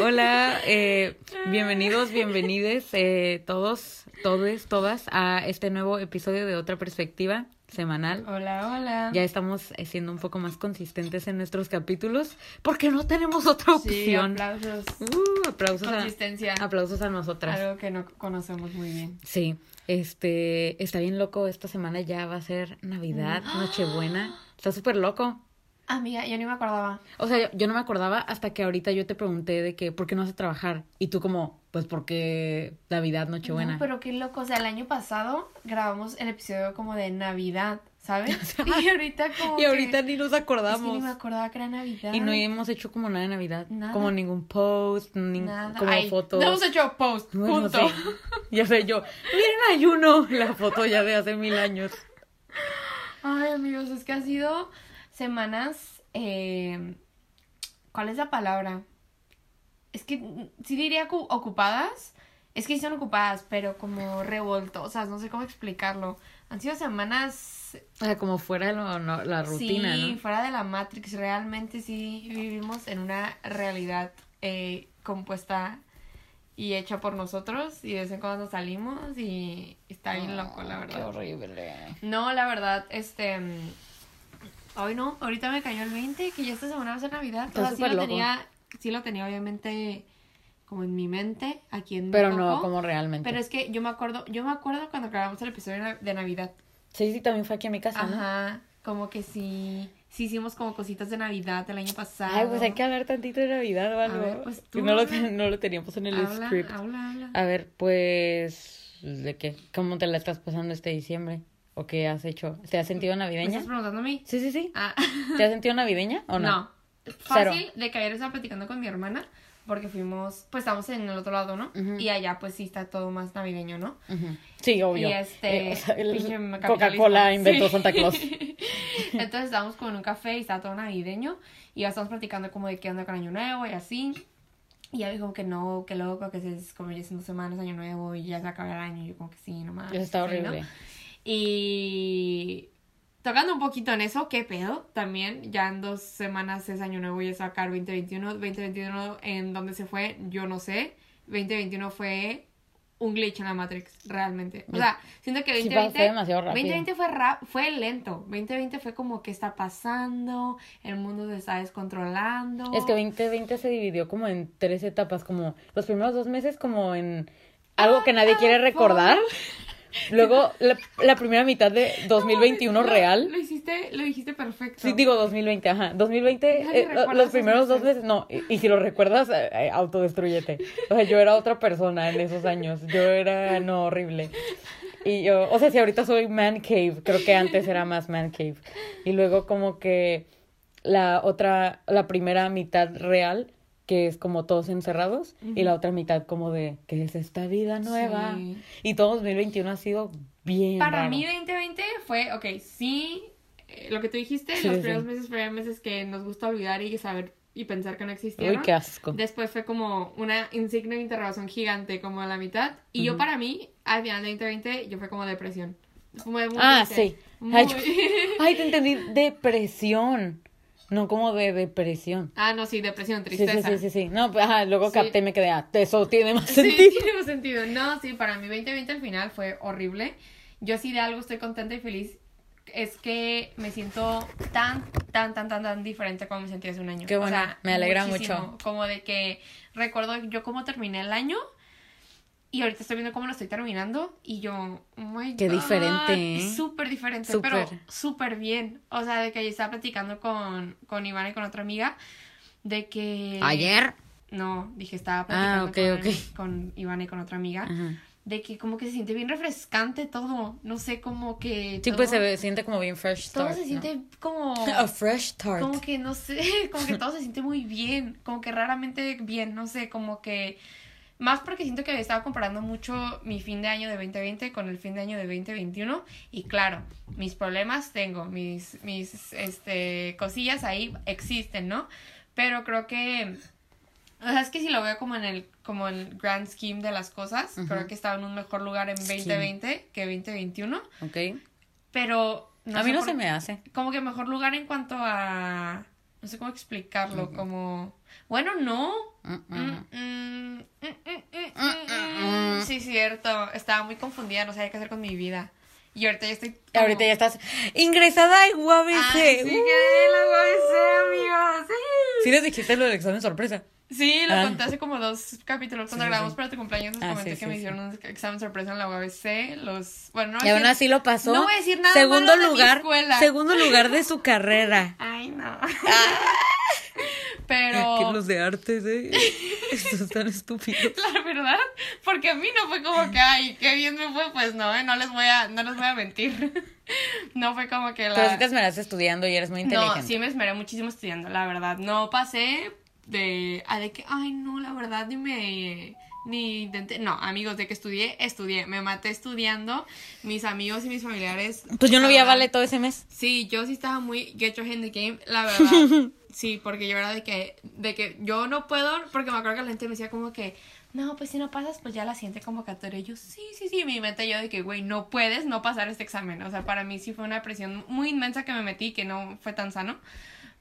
Hola, eh, bienvenidos, bienvenides eh, todos, todes, todas a este nuevo episodio de Otra Perspectiva semanal. Hola, hola. Ya estamos eh, siendo un poco más consistentes en nuestros capítulos porque no tenemos otra Sí, opción. aplausos. Uh, aplausos, Consistencia. a, aplausos a nosotras. Algo que no conocemos muy bien. Sí, este, está bien loco. Esta semana ya va a ser Navidad, Nochebuena. Está súper loco. Amiga, yo ni me acordaba. O sea, yo, yo no me acordaba hasta que ahorita yo te pregunté de que, ¿por qué no vas a trabajar? Y tú como, pues porque Navidad, Nochebuena. No, pero qué loco. O sea, el año pasado grabamos el episodio como de Navidad, ¿sabes? y ahorita como Y ahorita que... ni nos Es que acordamos. ni me acordaba que era Navidad. Y no hemos hecho como nada de Navidad. Nada. Como ningún post, ni Nada. como Ay, fotos. No hemos hecho post, Bueno, punto. sí. Ya sé yo. Miren ayuno. La foto ya de hace mil años. Ay, amigos, es que ha sido semanas. Eh, ¿Cuál es la palabra? Es que mm, sí diría cu- ocupadas. Es que son ocupadas, pero como revoltosas. No sé cómo explicarlo. Han sido semanas. O sea, como fuera de lo- no, la rutina, sí, ¿no? fuera de la Matrix. Realmente sí vivimos en una realidad eh, compuesta y hecha por nosotros. Y de vez en cuando salimos y está bien loco, la verdad. Qué horrible. No, la verdad, este. mm, Hoy no, ahorita me cayó el 20, que ya esta semana va a ser Navidad. Está O sea, sí súper lo loco. tenía, sí lo tenía obviamente como en mi mente, aquí en Pero no como realmente. Pero es que yo me acuerdo, yo me acuerdo cuando grabamos el episodio de Na- de Navidad. Sí, sí, también fue aquí en mi casa, ¿no? Ajá, como que sí, sí hicimos como cositas de Navidad el año pasado. Ay, pues hay que hablar tantito de Navidad o algo. ver, pues tú no, lo, habla. no lo teníamos en el habla, script. habla, habla. A ver, pues, ¿de qué? ¿Cómo te la estás pasando este diciembre? ¿O qué has hecho? ¿Te has sentido ¿Me navideña? estás preguntando a mí? Sí, sí, sí. Ah. ¿Te has sentido navideña o no? No. Fácil de que ayer estaba platicando con mi hermana porque fuimos, pues estamos en el otro lado, ¿no? Ujú. Y allá pues sí está todo más navideño, ¿no? Ujú. Sí, obvio. Y este, Eh, o sea, Coca-Cola inventó Sí. Santa Claus. Entonces estábamos con un café y estaba todo navideño y ya estamos platicando como de qué onda con Año Nuevo y así. Y ella dijo que no, que loco, que es como ya son semanas Año Nuevo y ya se acaba el año. Y yo como que sí, nomás. Eso está horrible. Y tocando un poquito en eso, ¿qué pedo? También ya en dos semanas es año nuevo y es sacar 2021. 2021 en dónde se fue, yo no sé. 2021 fue un glitch en la Matrix, realmente. O sea, siento que Sí, 2020... fue demasiado rápido. 2020 fue, ra- fue lento. 2020 fue como que está pasando, el mundo se está descontrolando. Es que 2020 se dividió como en tres etapas, como los primeros dos meses como en algo que nadie quiere recordar. Luego la, la primera mitad de 2021 Lo- real. Lo hiciste, lo dijiste perfecto. Sí, digo 2020, ajá. 2020, Nadie eh, los primeros dos meses. no. Y, y si lo recuerdas, eh, eh, autodestruyete. O sea, yo era otra persona en esos años. Yo era, no, horrible. Y yo, o sea, si ahorita soy man cave, creo que antes era más man cave. Y luego como que la otra, la primera mitad real, que es como todos encerrados, y la otra mitad como de, ¿qué es esta vida nueva? Sí. Y todo 2021 ha sido bien Para raro. mí 2020 fue, ok, sí, eh, lo que tú dijiste, Sí, los sí. primeros meses fueron meses que nos gusta olvidar y saber y pensar que no existieron. Uy, qué asco. Después fue como una insignia de interrogación gigante como a la mitad. Y yo para mí, al final de 2020, yo fue como depresión. Como de muy Ah, triste. sí. Muy- Ay, yo- Ay, te entendí. Depresión. No como de depresión. Ah, no, sí, depresión, Sí, sí, tristeza. sí, sí, sí. No, pues, ajá, luego Sí. capté y me quedé, ah, eso tiene más Sí, sentido. tiene más sentido. No, sí, para mí 2020 al final fue horrible. Yo sí de algo estoy contenta y feliz. Es que me siento tan, tan, tan, tan, tan diferente como me sentí hace un año. Qué O bueno, sea, me alegra muchísimo. mucho. Como de que recuerdo yo cómo terminé el año y ahorita estoy viendo cómo lo estoy terminando y yo, oh my Qué God, diferente, ¿eh? Súper diferente, Súper. pero súper bien. O sea, de que yo estaba platicando con, con Iván y con otra amiga de que... Ayer. No, dije, estaba Ah, platicando con, ok. con Iván y con otra amiga. Ajá. De que como que se siente bien refrescante todo. No sé, como que. Sí, todo- pues se ve- siente como bien fresh Todo start. se ¿no? siente como. A fresh start. Como que no sé, como que todo se siente muy bien. Como que raramente bien, no sé, como que Más porque siento que estaba comparando mucho mi fin de año de 2020 con el fin de año de 2021. Y claro, mis problemas tengo, mis, mis este, cosillas ahí existen, ¿no? Pero creo que. O sea, es que si lo veo como en el, como el grand scheme de las cosas, creo que estaba en un mejor lugar en 2020 que 2021. Ok. Pero. a mí no por- se me hace. Como que mejor lugar en cuanto a. No sé cómo explicarlo, como. Bueno, no. Sí, cierto. Estaba muy confundida, no sabía qué hacer con mi vida. Y ahorita ya estoy. como- Ahorita ya estás ingresada en UABC. Ay, sí, Uh. que la UABC, amigos. Sí. Sí les dijiste lo del examen sorpresa. Sí, lo Ah. conté hace como dos capítulos. Cuando Sí, grabamos sí. para tu cumpleaños, les Ah, comenté sí, que me hicieron un examen sorpresa en la UABC. Los. Bueno, no. Y aún decir- así lo pasó. No voy a decir nada Segundo malo de mi lugar. escuela. Segundo lugar de su carrera. Ay, no. Ah. Pero. Que los de artes, eh. Estos tan estúpidos. La verdad, porque a mí no fue como que, ay, qué bien me fue, pues no, ¿eh? no les voy a, no les voy a mentir. No fue como que la... Pero sí te esmeraste estudiando y eres muy inteligente. No, sí me esmeré muchísimo estudiando, la verdad. No pasé de, a de que, ay, no, la verdad, ni me, ni intenté. No, amigos, de que estudié, estudié. Me maté estudiando. Mis amigos y mis familiares. Pues yo no la vi a verdad, Vale todo ese mes. Sí, yo sí estaba muy get your in the game, la verdad. sí, porque yo era de que, de que yo no puedo, porque me acuerdo que la gente me decía como que, no, pues si no pasas, pues ya la siguiente convocatoria. Y yo, sí, sí, sí, mi mente yo de que, güey, no puedes no pasar este examen. O sea, para mí sí fue una presión muy inmensa que me metí, que no fue tan sano.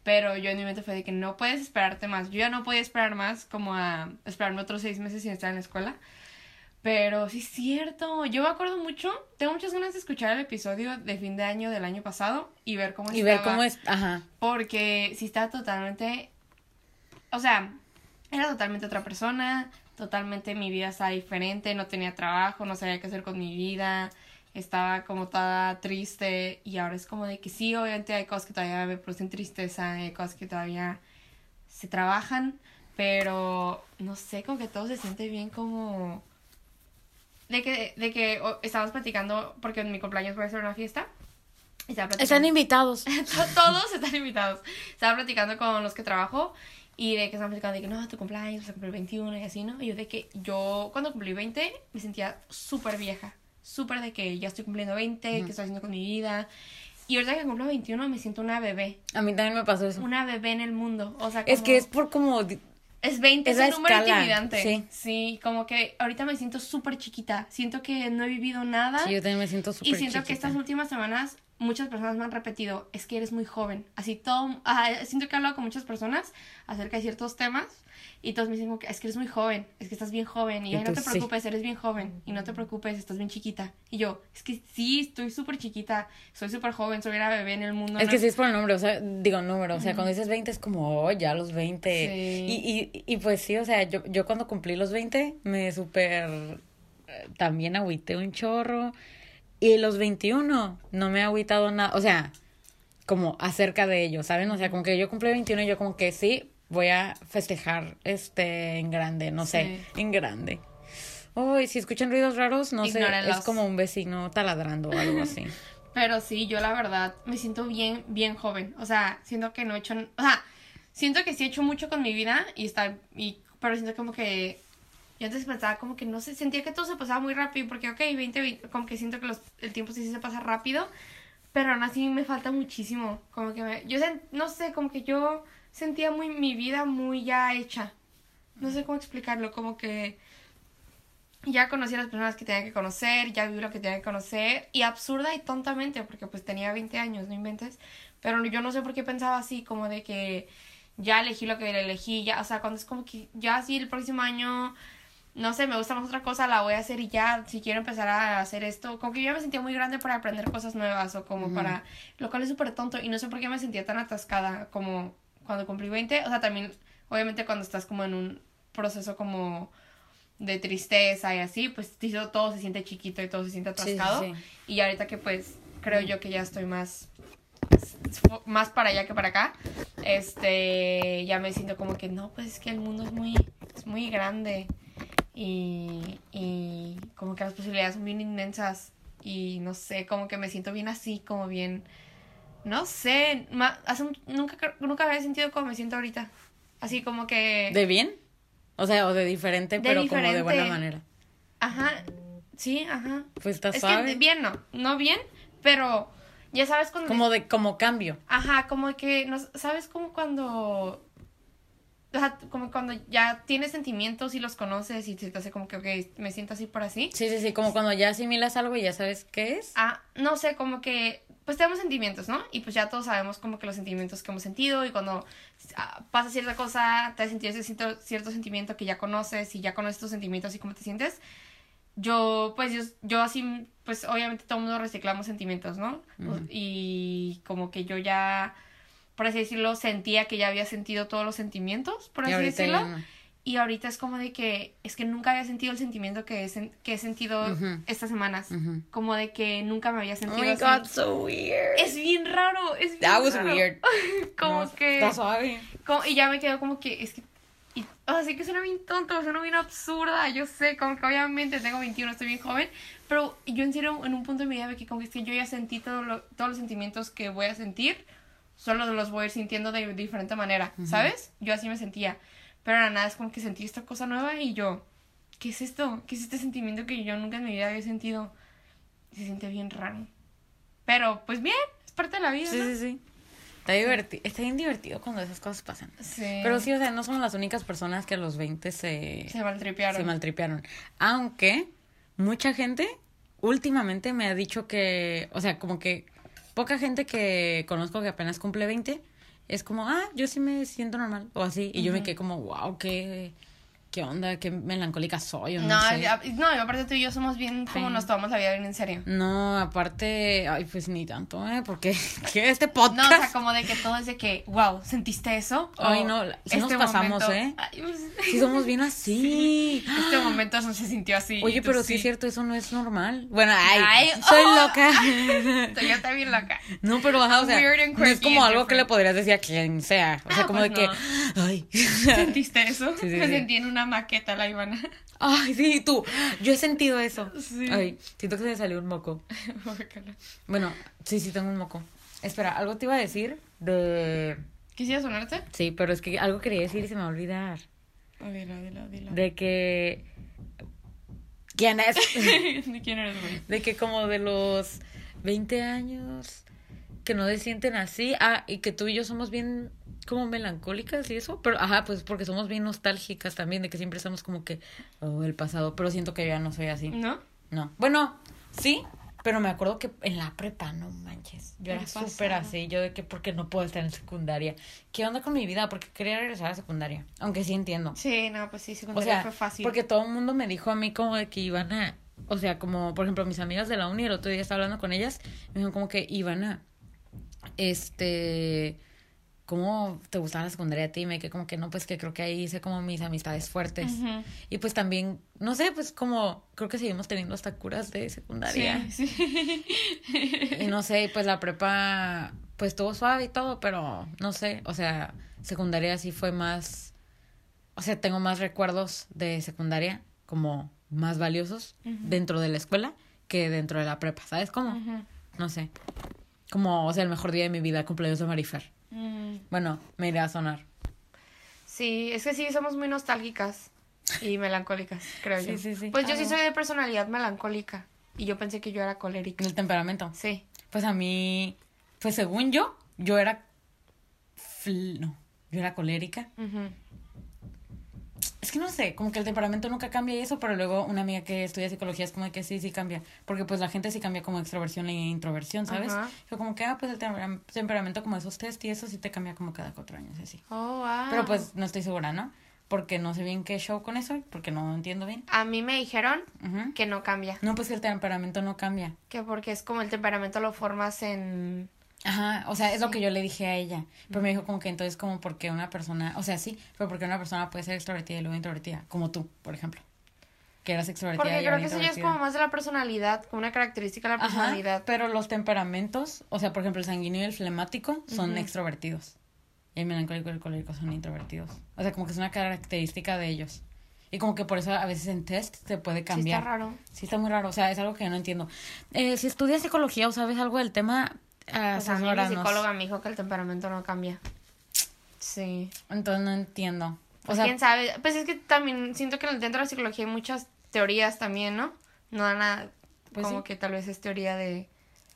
Pero yo en mi mente fue de que no puedes esperarte más. Yo ya no podía esperar más, como a esperarme otros seis meses sin estar en la escuela. Pero sí es cierto. Yo me acuerdo mucho. Tengo muchas ganas de escuchar el episodio de fin de año del año pasado y ver cómo Y ver estaba. cómo es. Ajá. Porque sí estaba totalmente. O sea, era totalmente otra persona. Totalmente mi vida estaba diferente. No tenía trabajo, no sabía qué hacer con mi vida. Estaba como toda triste. Y ahora es como de que sí, obviamente hay cosas que todavía me producen tristeza. Hay cosas que todavía se trabajan. Pero no sé, como que todo se siente bien como. De que, de que oh, estábamos platicando, porque en mi cumpleaños voy a hacer una fiesta. Y Están invitados. todos están invitados. Estaba platicando con los que trabajo y de que estaban platicando de que no, tu cumpleaños vas a cumplir 21 y así, ¿no? Y yo de que yo cuando cumplí 20 me sentía súper vieja. Súper de que ya estoy cumpliendo 20, que estoy haciendo con mi vida. Y ahorita que cumplo 21 me siento una bebé. A mí también me pasó eso. Una bebé en el mundo. O sea, Es que es por como. es 20, es un número escala, intimidante. sí. como que ahorita me siento súper chiquita. Siento que no he vivido nada. Sí, yo también me siento súper Y siento que chiquita. estas últimas semanas muchas personas me han repetido, es que eres muy joven. Así todo, ah, siento que he hablado con muchas personas acerca de ciertos temas y todos me dicen como que es que eres muy joven, es que estás bien joven y, no te sí. preocupes, eres bien joven y no te preocupes, estás bien chiquita. Y yo, es que sí, estoy súper chiquita, soy súper joven, soy una bebé en el mundo. Es ¿no? que sí es por el número, o sea, digo número, o sea, cuando dices 20 es como, oh, ya los 20. Sí. Y, y, y pues sí, o sea, yo, yo cuando cumplí los 20 me súper, también agüité un chorro. Y los 21 no me ha agüitado nada, o sea, como acerca de ello, ¿saben? O sea, como que yo cumplí 21 y yo como que sí, voy a festejar este en grande, no sé, en grande. Uy, si escuchan ruidos raros, no sé, es como un vecino taladrando o algo así. Pero sí, yo la verdad me siento bien, bien joven. O sea, siento que no he hecho, o sea, siento que sí he hecho mucho con mi vida y está, y, pero siento como que, yo antes pensaba como que no sé, sentía que todo se pasaba muy rápido porque, ok, 20, 20 como que siento que los, el tiempo sí se pasa rápido, pero aún así me falta muchísimo. Como que me, yo sen- no sé, como que yo sentía muy mi vida muy ya hecha. No sé cómo explicarlo, como que ya conocí a las personas que tenía que conocer, ya viví lo que tenía que conocer, y absurda y tontamente, porque pues tenía 20 años, no inventes, pero yo no sé por qué pensaba así, como de que ya elegí lo que elegí, ya, o sea, cuando es como que ya sí el próximo año, no sé, me gusta más otra cosa, la voy a hacer y ya, si quiero empezar a hacer esto, como que yo ya me sentía muy grande para aprender cosas nuevas, o como para, lo cual es súper tonto, y no sé por qué me sentía tan atascada como cuando cumplí 20, o sea, también, obviamente cuando estás como en un proceso como de tristeza y así, pues todo se siente chiquito y todo se siente Sí, sí, atascado. sí. Y ahorita que pues creo yo que ya estoy más más para allá que para acá, este, ya me siento como que no, pues es que el mundo es muy es muy grande y, y como que las posibilidades son bien inmensas y no sé, como que me siento bien así, como bien no sé, ma- hace un- nunca nunca había sentido como me siento ahorita. Así como que ¿De bien? O sea, o de diferente, De pero como de buena manera. Ajá, sí, ajá. Pues está Es suave. que bien no, no bien, pero ya sabes cuando... Como de, como cambio. Ajá, como que, no, ¿sabes como cuando... O sea, como cuando ya tienes sentimientos y los conoces y se te hace como que, ok, me siento así por así. Sí, sí, sí, como cuando ya asimilas algo y ya sabes qué es. Ah, no sé, como que, pues tenemos sentimientos, ¿no? Y pues ya todos sabemos como que los sentimientos que hemos sentido y cuando ah, pasa cierta cosa, te has sentido ese cierto, cierto sentimiento que ya conoces y ya conoces tus sentimientos y cómo te sientes. Yo, pues yo, yo así, pues obviamente todo el mundo reciclamos sentimientos, ¿no? Y como que yo ya, por así decirlo, sentía que ya había sentido todos los sentimientos, por y así decirlo. no. Y ahorita es como de que, es que nunca había sentido el sentimiento que he, que he sentido Ujú. estas semanas. Ujú. Como de que nunca me había Oh sentido my así. god, so weird. Es bien raro, es bien That was raro. weird. como No, que... Está suave. como- y ya me quedo como que, es que... Y, o sea, que suena bien tonto, suena bien absurda, yo sé, como que obviamente tengo 21, estoy bien joven, pero yo en serio, en un punto de mi vida, que como que es que yo ya sentí todo lo- todos los sentimientos que voy a sentir, solo los voy a ir sintiendo de diferente manera, ¿sabes? Yo así me sentía, pero ahora nada, es como que sentí esta cosa nueva y yo, ¿qué es esto? ¿Qué es este sentimiento que yo nunca en mi vida había sentido? Se siente bien raro. Pero, pues bien, es parte de la vida, Sí, ¿no? sí, sí. Está divertido. Está bien divertido cuando esas cosas pasan. Sí. Pero sí, o sea, no somos las únicas personas que a los 20 se, Se maltripearon. se maltripearon. Aunque mucha gente últimamente me ha dicho que, o sea, como que poca gente que conozco que apenas cumple 20 es como, ah, yo sí me siento normal o así. Y yo me quedé como, wow, qué, qué onda, qué melancólica soy o no, No, sé. no, y aparte tú y yo somos bien como Sí. nos tomamos la vida bien en serio. No, aparte, ay, pues ni tanto, ¿eh? Porque que este No, podcast... o sea, como de que todo es de que, wow, ¿sentiste eso? Ay, no, sí nos pasamos, momento- ¿eh? Ay, pues, Sí somos bien así. Este momento no se sintió así. Oye, tú pero sí es cierto, eso no es normal. Bueno, ay, Ay, soy oh. loca. Yo estoy bien loca. No, pero ajá, o sea, no es como algo que le podrías decir a quien sea. O sea, Ah, como pues de que, no. ay, ¿Sentiste eso? Sí, sí, Me sí. sentí en una maqueta, la Ivana. ay, sí, tú, yo he sentido eso. Sí. Ay, siento que se me salió un moco. Bueno, sí, sí, tengo un moco. Espera, algo te iba a decir de... ¿Quisieras sonarte? Sí, pero es que algo quería decir y se me va a olvidar. Oh, dilo, dilo, dilo. De que... ¿Quién es? ¿De quién eres, güey? De que como de los 20 años que no se sienten así. Ah, y que tú y yo somos bien como melancólicas y eso. Pero, ajá, pues porque somos bien nostálgicas también, de que siempre estamos como que, oh, el pasado. Pero siento que ya no soy así. ¿No? No. Bueno, sí, pero me acuerdo que en la prepa, no manches. Yo El era súper así. Yo de que porque no puedo estar en secundaria. ¿Qué onda con mi vida? Porque quería regresar a secundaria. Aunque sí entiendo. Sí, no, pues sí, O secundaria sea, fue fácil. porque todo el mundo me dijo a mí como de que iban a, o sea, como por ejemplo mis amigas de la uni, el otro día estaba hablando con ellas, me dijeron como que iban a, este, ¿cómo te gustaba la secundaria a ti? Y me quedé como que no, pues que creo que ahí hice como mis amistades fuertes. Y pues también, no sé, pues como creo que seguimos teniendo hasta curas de secundaria. Sí, sí. Y no sé, pues la prepa, pues estuvo suave y todo, pero no sé, o sea, secundaria sí fue más, o sea, tengo más recuerdos de secundaria como más valiosos dentro de la escuela que dentro de la prepa, ¿sabes cómo? No sé. Como, o sea, el mejor día de mi vida, cumpleaños de Marifer. Bueno, me iré a sonar. Sí, es que sí, somos muy nostálgicas y melancólicas, creo Sí, yo. sí, sí. Pues yo Ah, sí soy de personalidad melancólica y yo pensé que yo era colérica. El temperamento. Sí. Pues a mí, pues según yo, yo era, no, yo era colérica. Es que no sé, como que el temperamento nunca cambia y eso, pero luego una amiga que estudia psicología es como de que sí, sí cambia. Porque pues la gente sí cambia como extroversión e introversión, ¿sabes? Ajá. Fue como que, ah, pues el tempera- temperamento como esos test y eso sí te cambia como cada cuatro años, así. Oh, wow. Pero pues no estoy segura, ¿no? Porque no sé bien qué show con eso, porque no entiendo bien. A mí me dijeron que no cambia. No, pues que el temperamento no cambia. Que porque es como el temperamento lo formas en... Ajá, o sea, es lo que yo le dije a ella. Pero me dijo como que entonces como porque una persona, o sea, sí, pero porque una persona puede ser extrovertida y luego introvertida, como tú, por ejemplo. Que eras extrovertida Porque y creo ahora que eso ya es como más de la personalidad, como una característica de la Ajá, personalidad. pero los temperamentos, o sea, por ejemplo, el sanguíneo y el flemático son extrovertidos. Y el melancólico y el colérico son introvertidos. O sea, como que es una característica de ellos. Y como que por eso a veces en test se puede Sí, cambiar. está raro. Sí, está muy raro. O sea, es algo que yo no entiendo. Eh, si estudias psicología o sabes algo del tema, ah, Pues a mí mi psicóloga me dijo que el temperamento no cambia. Sí. Entonces no entiendo. Pues sea- quién sabe. Pues es que también siento que dentro de la psicología hay muchas teorías también, ¿no? No nada. Pues como sí. que tal vez es teoría de,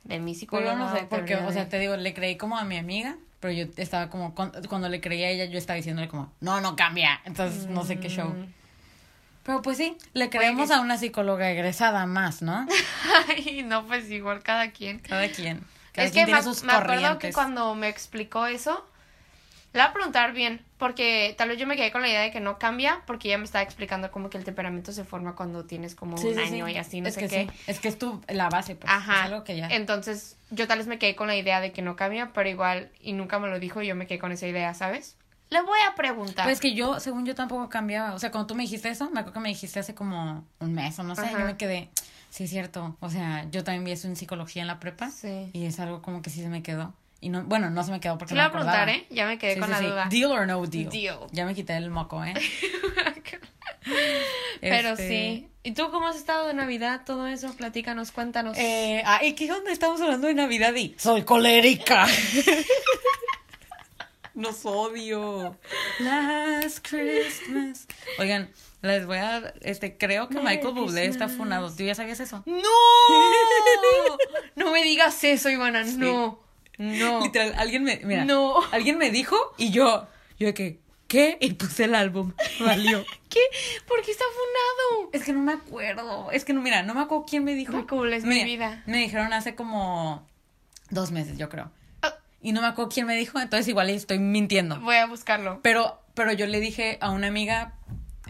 de mi yo no sé, porque, teoría o sea, de- te digo, le creí como a mi amiga, pero yo estaba como, cuando, le creía a ella, yo estaba diciéndole como, no, no cambia. Entonces, no sé qué show. Mm. Pero pues sí, le creemos a una psicóloga egresada más, ¿no? Ay, no, pues igual cada quien. Cada quien. Es que me, acuerdo que cuando me explicó eso, le voy a preguntar bien, porque tal vez yo me quedé con la idea de que no cambia, porque ella me estaba explicando como que el temperamento se forma cuando tienes como Sí, un sí, año sí. y así, no es sé que qué. sí, es que es tu, la base, pues. Ajá. Es algo que ya. Entonces, yo tal vez me quedé con la idea de que no cambia, pero igual, y nunca me lo dijo, y yo me quedé con esa idea, ¿sabes? Le voy a preguntar. Pues que yo, según yo, tampoco cambiaba. O sea, cuando tú me dijiste eso, me acuerdo que me dijiste hace como un mes o no sé, Ajá. yo me quedé, sí es cierto. O sea, yo también vi eso en psicología en la prepa. Sí. Y es algo como que sí se me quedó. Y no, bueno, no se me quedó porque no le me voy a preguntar. ¿eh? Ya me quedé Sí, con sí, la duda. Deal or no deal. Deal. Ya me quité el moco, ¿eh? Pero Este, sí. ¿Y tú cómo has estado de Navidad? Todo eso, platícanos, cuéntanos. Eh, ah, ¿y qué onda? Estamos hablando de Navidad y soy colérica. Nos odio. Last Christmas. Oigan, les voy a, este, creo que Michael Bublé está funado. ¿Tú ya sabías eso? ¡No! no me digas eso, Ivana, no. No. Literal, alguien me, mira, No. alguien me dijo y yo, yo de que, ¿qué? Y puse el álbum. Valió. ¿Qué? ¿Por qué está funado? Es que no me acuerdo. Es que no, mira, no me acuerdo quién me dijo. Michael Bublé es mi vida. Me dijeron hace como dos meses, yo creo. Ah. Y no me acuerdo quién me dijo, entonces igual estoy mintiendo. Voy a buscarlo. Pero, pero yo le dije a una amiga,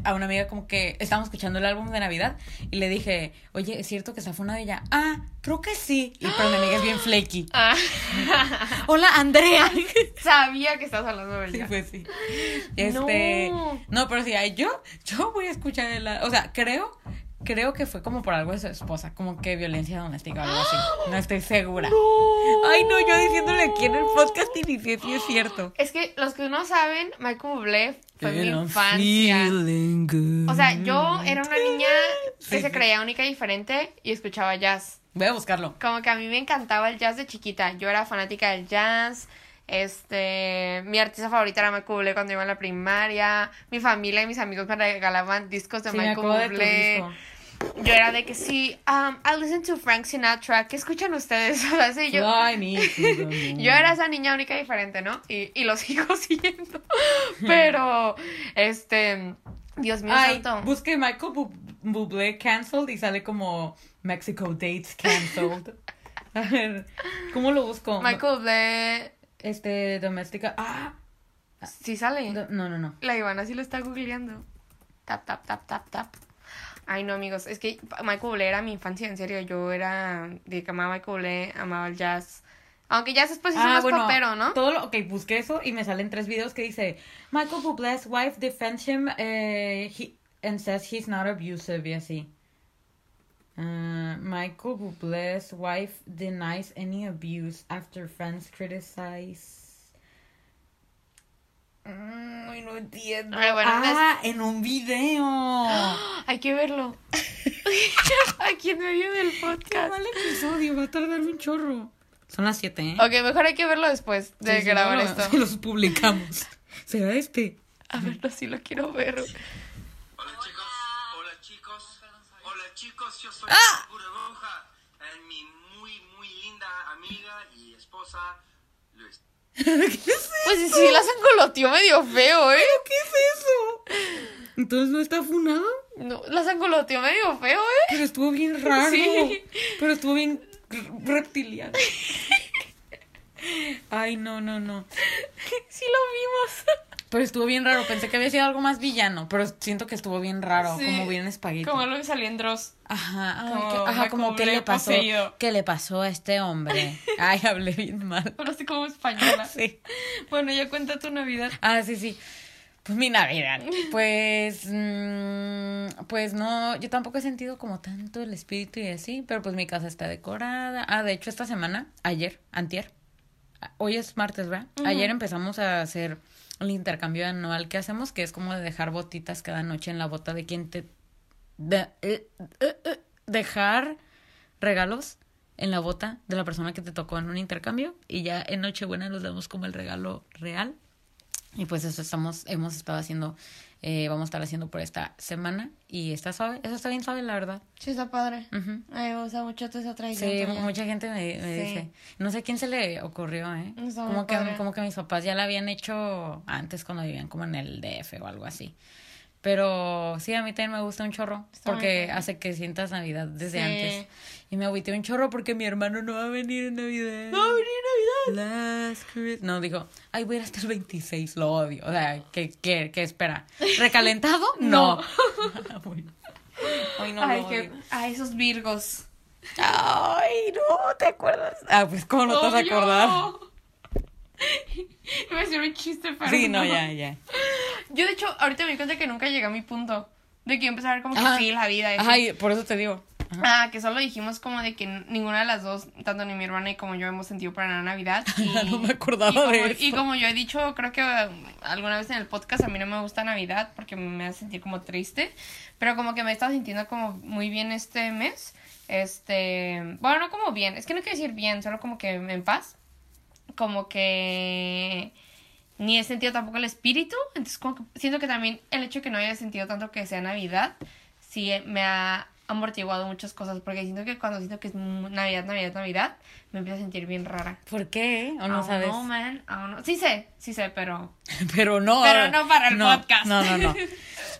a una amiga como que estábamos escuchando el álbum de Navidad y le dije, oye, ¿es cierto que está funado? Y ella, ah, creo que sí. Y pero mi amiga es bien flaky. Ah. Hola, Andrea. Sabía que estabas hablando de Sí, ella. pues sí. Este, No. no, pero sí, yo, yo voy a escuchar el, o sea, creo, creo que fue como por algo de su esposa, como que violencia doméstica o algo así. No estoy segura. Ay, no, yo diciéndole aquí en el podcast y ni si es cierto. Es que los que no saben, Michael Bublé fue mi infancia. O sea, yo era una niña que se creía única y diferente y escuchaba jazz. Voy a buscarlo. Como que a mí me encantaba el jazz de chiquita. Yo era fanática del jazz. Este, mi artista favorita era Michael Bublé cuando iba en la primaria. Mi familia y mis amigos me regalaban discos de Sí, me Michael Bublé. Yo era de que sí, um, I listen to Frank Sinatra. ¿Qué escuchan ustedes? O sea, sí, yo, yo era esa niña única y diferente, ¿no? Y, y lo sigo siendo. Pero, este, Dios mío Ay, santo. busque Michael Bu- Bublé cancelled y sale como Mexico dates cancelled. A ver, ¿cómo lo busco? Michael Bublé, Este, doméstica. Ah, sí sale. no, no, no. La Ivana sí lo está googleando. Tap, tap, tap, tap, tap. Ay, no, amigos. Es que Michael Bublé era mi infancia, en serio. Yo era de que amaba Michael Bublé, amaba el jazz. Aunque jazz después hizo más popero, ¿no? Todo lo, ok, busqué eso y me salen tres videos que dice Michael Bublé's wife defends him eh, he- and says he's not abusive y así. Uh, Michael Bublé's wife denies any abuse after friends criticize. Mm, Ay, no entiendo. Ay, bueno, ah, en un video. Hay que verlo. Aquí en medio del Qué podcast. mal episodio, va a tardar un chorro. Son las siete, ¿eh? Ok, mejor hay que verlo después de Sí, sí, grabar luego esto. Los publicamos. ¿Será este? A verlo, sí lo quiero ver. Hola chicos, hola chicos, hola chicos, yo soy ¡Ah! Burbuja, eh, mi muy muy linda amiga y esposa Luis. Pues sí, la sangoloteó medio feo, ¿eh? ¿Qué es eso? Entonces no está funado, No, la sangoloteó medio feo, ¿eh? pero estuvo bien raro. Sí. Pero estuvo bien reptiliano. Ay, no, no, no. Sí lo vimos. Pero estuvo bien raro. Pensé que había sido algo más villano, pero siento que estuvo bien raro, Sí. como bien espagueti. Como lo que salió en Dross. Ajá, como que- ajá, como qué Bublé le pasó, poseído. qué le pasó a este hombre. Ay, hablé bien mal. Pero así como española. Sí. Bueno, ya cuenta tu Navidad. Ah, sí, sí. Pues mi Navidad. Pues, mm, pues no, yo tampoco he sentido como tanto el espíritu y así, pero pues mi casa está decorada. Ah, de hecho esta semana, ayer, antier, hoy es martes, ¿verdad? Ayer empezamos a hacer el intercambio anual que hacemos, que es como de dejar botitas cada noche en la bota de quien te... de- eh, eh, eh, dejar regalos en la bota de la persona que te tocó en un intercambio y ya en Nochebuena nos damos como el regalo real. Y pues eso estamos, hemos estado haciendo, eh, vamos a estar haciendo por esta semana. Y está suave, eso está bien suave, la verdad. Sí, está padre. Ujú. A mí me gusta mucho toda esa tradición. Sí, mucha gente me, me Sí. dice. No sé quién se le ocurrió, ¿eh? Está Como que, padre. como que mis papás ya la habían hecho antes cuando vivían como en el DF o algo así. Pero sí, a mí también me gusta un chorro Está porque hace que sientas Navidad desde Sí. antes. Y me agüité un chorro porque mi hermano no va a venir en Navidad. No va a venir Navidad. Last Christmas. No, dijo, ay, voy a ir hasta el 26, lo odio. O sea, ¿qué, qué, qué espera? ¿Recalentado? No. Ay, no, Ay, que, a esos virgos. Ay, no, ¿te acuerdas? Ah, pues, ¿cómo no te vas a acordar? Iba a decir un chiste, pero Sí, no, ya, ya. Yo, de hecho, ahorita me di cuenta que nunca llegué a mi punto. De que yo empecé a ver como que Ajá. sí, la vida. y así. Ay, por eso te digo. Ajá. Ah, que solo dijimos como de que ninguna de las dos, tanto ni mi hermana y como yo, hemos sentido para nada Navidad. Y, No me acordaba y como, de Y eso. como yo he dicho, creo que um, alguna vez en el podcast, a mí no me gusta Navidad porque me hace sentir como triste. Pero como que me he estado sintiendo como muy bien este mes. Este, bueno, no como bien, es que no quiero decir bien, solo como que en paz. Como que ni he sentido tampoco el espíritu. Entonces, como que siento que también el hecho de que no haya sentido tanto que sea Navidad, sí eh, me ha amortiguado muchas cosas. Porque siento que cuando siento que es Navidad, Navidad, Navidad, me empiezo a sentir bien rara. ¿Por qué? ¿O no Aún sabes? No, man, aún no. Sí sé, sí sé, pero. Pero no. Pero no para el no, podcast. No, no, no.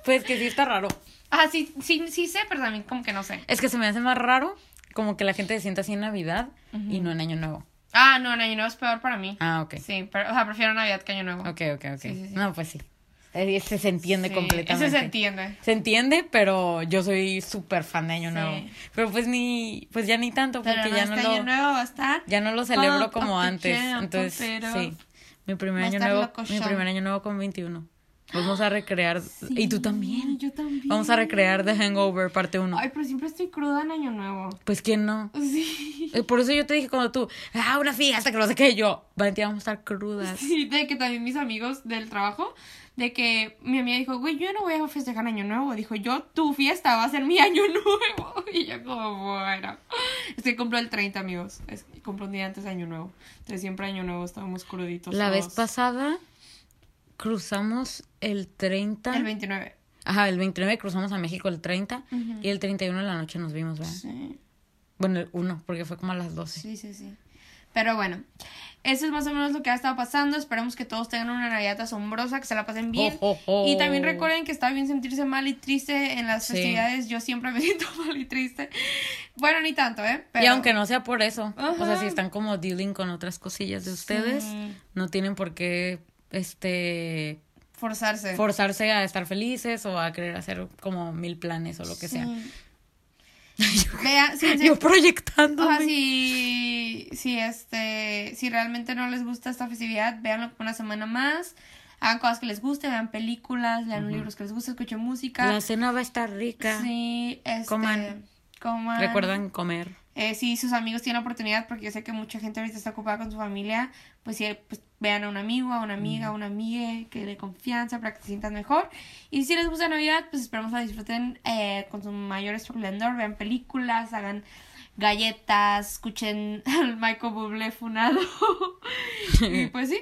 Pues que sí está raro. Ah, sí, sí, sí sé, pero también como que no sé. Es que se me hace más raro como que la gente se sienta así en Navidad y no en Año Nuevo. Ah, no, en Año Nuevo es peor para mí. Ah, ok. Sí, pero, o sea, prefiero Navidad que Año Nuevo. Ok, ok, ok. Sí, sí, sí. No, pues sí. Eh, Se, entiende Sí, completamente. Eso se entiende. Se entiende, pero yo soy súper fan de Año Sí. Nuevo. Pero pues ni, pues ya ni tanto, porque no, ya este no Año lo, Nuevo va a estar. ya no lo celebro como antes. Entonces, sí. Mi primer año nuevo, mi primer año nuevo con 21. Vamos a recrear, y tú también. Yo también. Vamos a recrear The Hangover parte 1. Ay, pero siempre estoy cruda en Año Nuevo. Pues quién no. Sí. Eh, Por eso yo te dije cuando tú, ah, una fiesta, que no sé qué, yo, Valentina, vamos a estar crudas. Sí, de que también mis amigos del trabajo, de que mi amiga dijo, güey, yo no voy a festejar Año Nuevo. Dijo, yo, tu fiesta va a ser mi Año Nuevo. Y yo como, bueno. Es que cumplo el 30, amigos. Es que cumplo un día antes de Año Nuevo. Entonces siempre Año Nuevo estábamos cruditos. La vez pasada cruzamos el 30. El 29. Ajá, el 29 cruzamos a México el 30 Ujú. y el 31 de la noche nos vimos, ¿verdad? Sí. Bueno, el 1, porque fue como a las 12. Sí, sí, sí. Pero bueno, eso es más o menos lo que ha estado pasando. Esperamos que todos tengan una Navidad asombrosa, que se la pasen bien. Oh, oh, oh. Y también recuerden que está bien sentirse mal y triste en las Sí. festividades. Yo siempre me siento mal y triste. Bueno, ni tanto, ¿eh? Pero... Y aunque no sea por eso, o sea, si están como dealing con otras cosillas de ustedes, Sí. no tienen por qué, este, Forzarse. forzarse a estar felices o a querer hacer como mil planes o lo que sea. Sí. Vea, sí, sí. Yo proyectando. O sea, si, si, este, si realmente no les gusta esta festividad, véanlo como una semana más. Hagan cosas que les guste, vean películas, lean libros que les guste, escuchen música. La cena va a estar rica. Sí, este, Coman. coman. Recuerdan comer. Eh, si sus amigos tienen oportunidad, porque yo sé que mucha gente ahorita está ocupada con su familia, pues, sí, pues vean a un amigo, a una amiga, a una amiga que le dé confianza para que se sientan mejor. Y si les gusta Navidad, pues esperamos la disfruten eh, con su mayor esplendor, vean películas, hagan galletas, escuchen al Michael Bublé funado. y pues sí,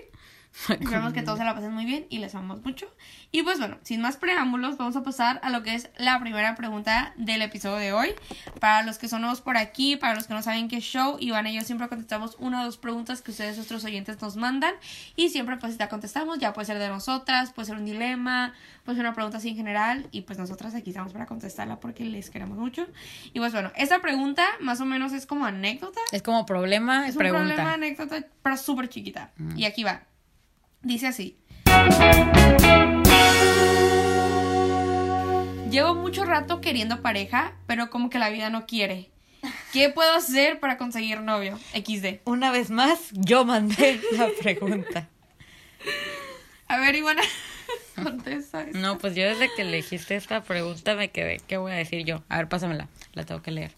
Esperamos que todos se la pasen muy bien y les amamos mucho. Y pues bueno, sin más preámbulos, vamos a pasar a lo que es la primera pregunta del episodio de hoy. Para los que son nuevos por aquí, para los que no saben qué es show, Iván y yo siempre contestamos una o dos preguntas que ustedes, nuestros oyentes, nos mandan. Y siempre pues la contestamos, ya puede ser de nosotras, puede ser un dilema, puede ser una pregunta así en general. Y pues nosotras aquí estamos para contestarla porque les queremos mucho. Y pues bueno, esta pregunta más o menos es como anécdota. Es como problema, Es un pregunta. problema, anécdota, pero súper chiquita. Y aquí va. Dice así. Llevo mucho rato queriendo pareja, pero como que la vida no quiere. ¿Qué puedo hacer para conseguir novio? XD. Una vez más, yo mandé la pregunta. A ver, Ivana, contesta. esto. No, pues yo desde que elegiste esta pregunta me quedé. ¿Qué voy a decir yo? A ver, pásamela. La tengo que leer.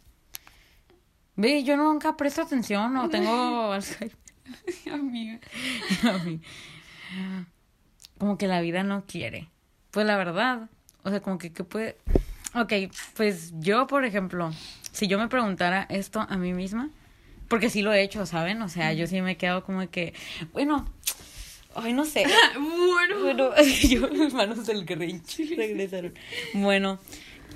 Ve, yo nunca presto atención o tengo Alzheimer. Amiga. Como que la vida no quiere. Pues la verdad. O sea, como que, ¿qué puede? Ok, pues yo, por ejemplo, si yo me preguntara esto a mí misma, porque sí lo he hecho, ¿saben? O sea, yo sí me he quedado como que, bueno, Ay, no sé. bueno. Bueno, yo, mis manos del Grinch regresaron. Bueno,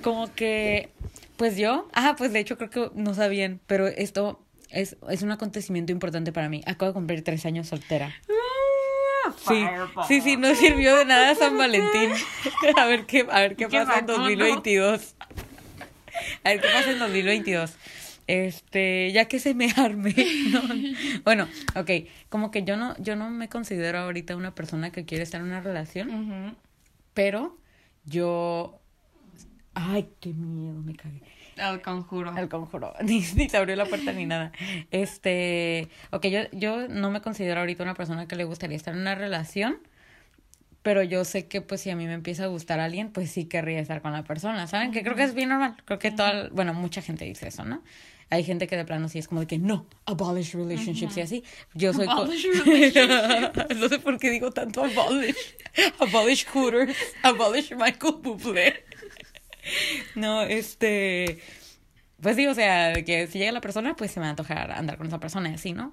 como que, pues yo, ah, pues de hecho creo que no sabían, pero esto es, es un acontecimiento importante para mí. Acabo de cumplir tres años soltera. Sí, sí, sí, no sirvió de nada San Valentín. A ver qué, a ver qué Qué pasa en bacano. 2022. A ver qué pasa en 2022. Este, ya que se me arme. ¿no? Bueno, ok, como que yo no, yo no me considero ahorita una persona que quiere estar en una relación, pero yo. Ay, qué miedo, me cagué. El conjuro. El conjuro. Ni, ni se abrió la puerta ni nada. Este. Ok, yo, yo no me considero ahorita una persona que le gustaría estar en una relación. Pero yo sé que, pues, si a mí me empieza a gustar alguien, pues sí querría estar con la persona. ¿Saben? Que creo que es bien normal. Creo que toda. Bueno, mucha gente dice eso, ¿no? Hay gente que de plano sí es como de que no, abolish relationships y así. Yo soy. Abolish relationships. no sé por qué digo tanto abolish. Abolish Hooters. Abolish Michael Bublé. No, este. Pues sí, o sea, que si llega la persona, pues se me va a antojar andar con esa persona y así, ¿no?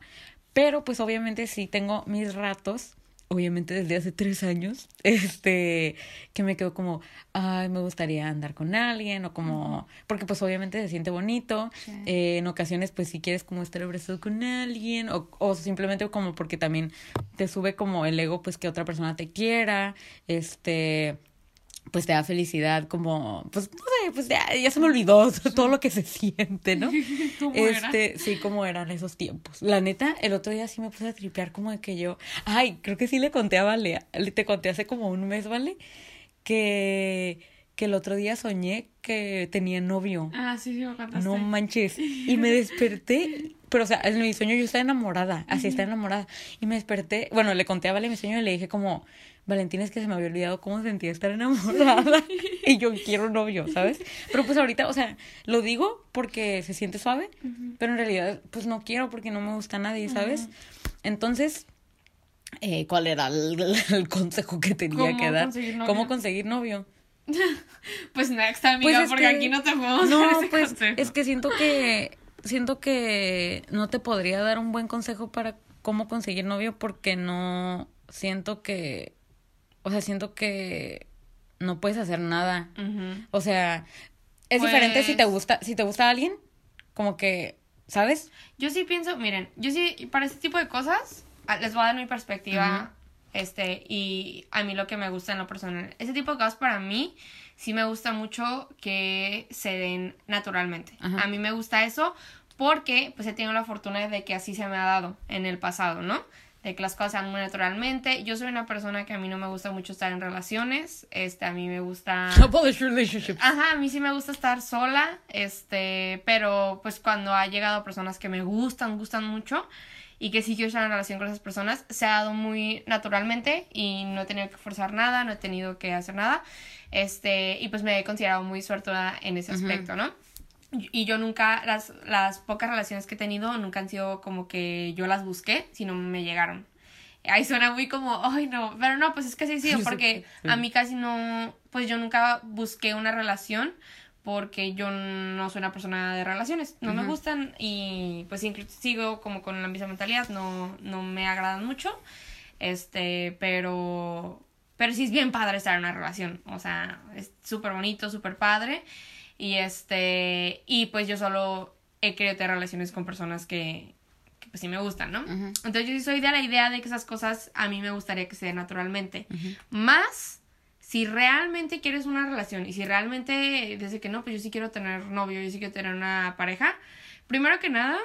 Pero pues obviamente sí tengo mis ratos, obviamente desde hace tres años, este, que me quedo como, ay, me gustaría andar con alguien, o como, porque pues obviamente se siente bonito, Sí. eh, en ocasiones pues si quieres como estar abrazado con alguien, o, o simplemente como porque también te sube como el ego, pues que otra persona te quiera, este pues te da felicidad como, pues no sé, pues ya, ya se me olvidó todo lo que se siente, ¿no? ¿Cómo era? este, sí, como eran esos tiempos. La neta, el otro día sí me puse a tripear como de que yo, ay, creo que sí le conté a Vale, te conté hace como un mes, ¿vale? Que, que el otro día soñé que tenía novio. Ah, sí, sí, me contaste. No manches. Y me desperté, pero o sea, en mi sueño yo estaba enamorada, así estaba enamorada. Y me desperté, bueno, le conté a Vale mi sueño y le dije como, Valentín, es que se me había olvidado cómo sentía estar enamorada. y yo quiero novio, ¿sabes? Pero pues ahorita, o sea, lo digo porque se siente suave, pero en realidad pues no quiero porque no me gusta nadie, ¿sabes? Entonces, eh, ¿cuál era el, el consejo que tenía ¿Cómo que dar? conseguir? ¿Cómo conseguir novio? Pues next, amiga, es porque que- aquí no te podemos No, dar ese pues consejo. es que siento que siento que no te podría dar un buen consejo para cómo conseguir novio porque no siento que o sea, siento que no puedes hacer nada. O sea, es Pues- diferente si te gusta si te gusta alguien, como que, ¿sabes? Yo sí pienso, miren, yo sí, para este tipo de cosas, ah, les voy a dar mi perspectiva, este, y a mí lo que me gusta en lo personal. Ese tipo de cosas para mí, sí me gusta mucho que se den naturalmente. Ajá. A mí me gusta eso porque, pues, he tenido la fortuna de que así se me ha dado en el pasado, ¿no? De que las cosas sean muy naturalmente. Yo soy una persona que a mí no me gusta mucho estar en relaciones, este, a mí me gusta... Relationships. Ajá, a mí sí me gusta estar sola, este, pero pues cuando ha llegado personas que me gustan, gustan mucho y que sí quiero en relación con esas personas, se ha dado muy naturalmente y no he tenido que forzar nada, no he tenido que hacer nada, este, y pues me he considerado muy suertuda en ese aspecto, ¿no? Y yo nunca, las, las pocas relaciones que he tenido nunca han sido como que yo las busqué, sino me llegaron. Ahí suena muy como, ay no, pero no, pues es que sí, sí, porque a mí casi no, pues yo nunca busqué una relación porque yo no soy una persona de relaciones, no me gustan y pues inclu- sigo como con la misma mentalidad, no, no me agradan mucho, este, pero, pero sí es bien padre estar en una relación, o sea, es súper bonito, súper padre y este, y pues yo solo he querido tener relaciones con personas que, que pues sí me gustan, ¿no? Entonces yo sí soy de la idea de que esas cosas a mí me gustaría que se den naturalmente. Más si realmente quieres una relación y si realmente dices que no, pues yo sí quiero tener novio, yo sí quiero tener una pareja, primero que nada,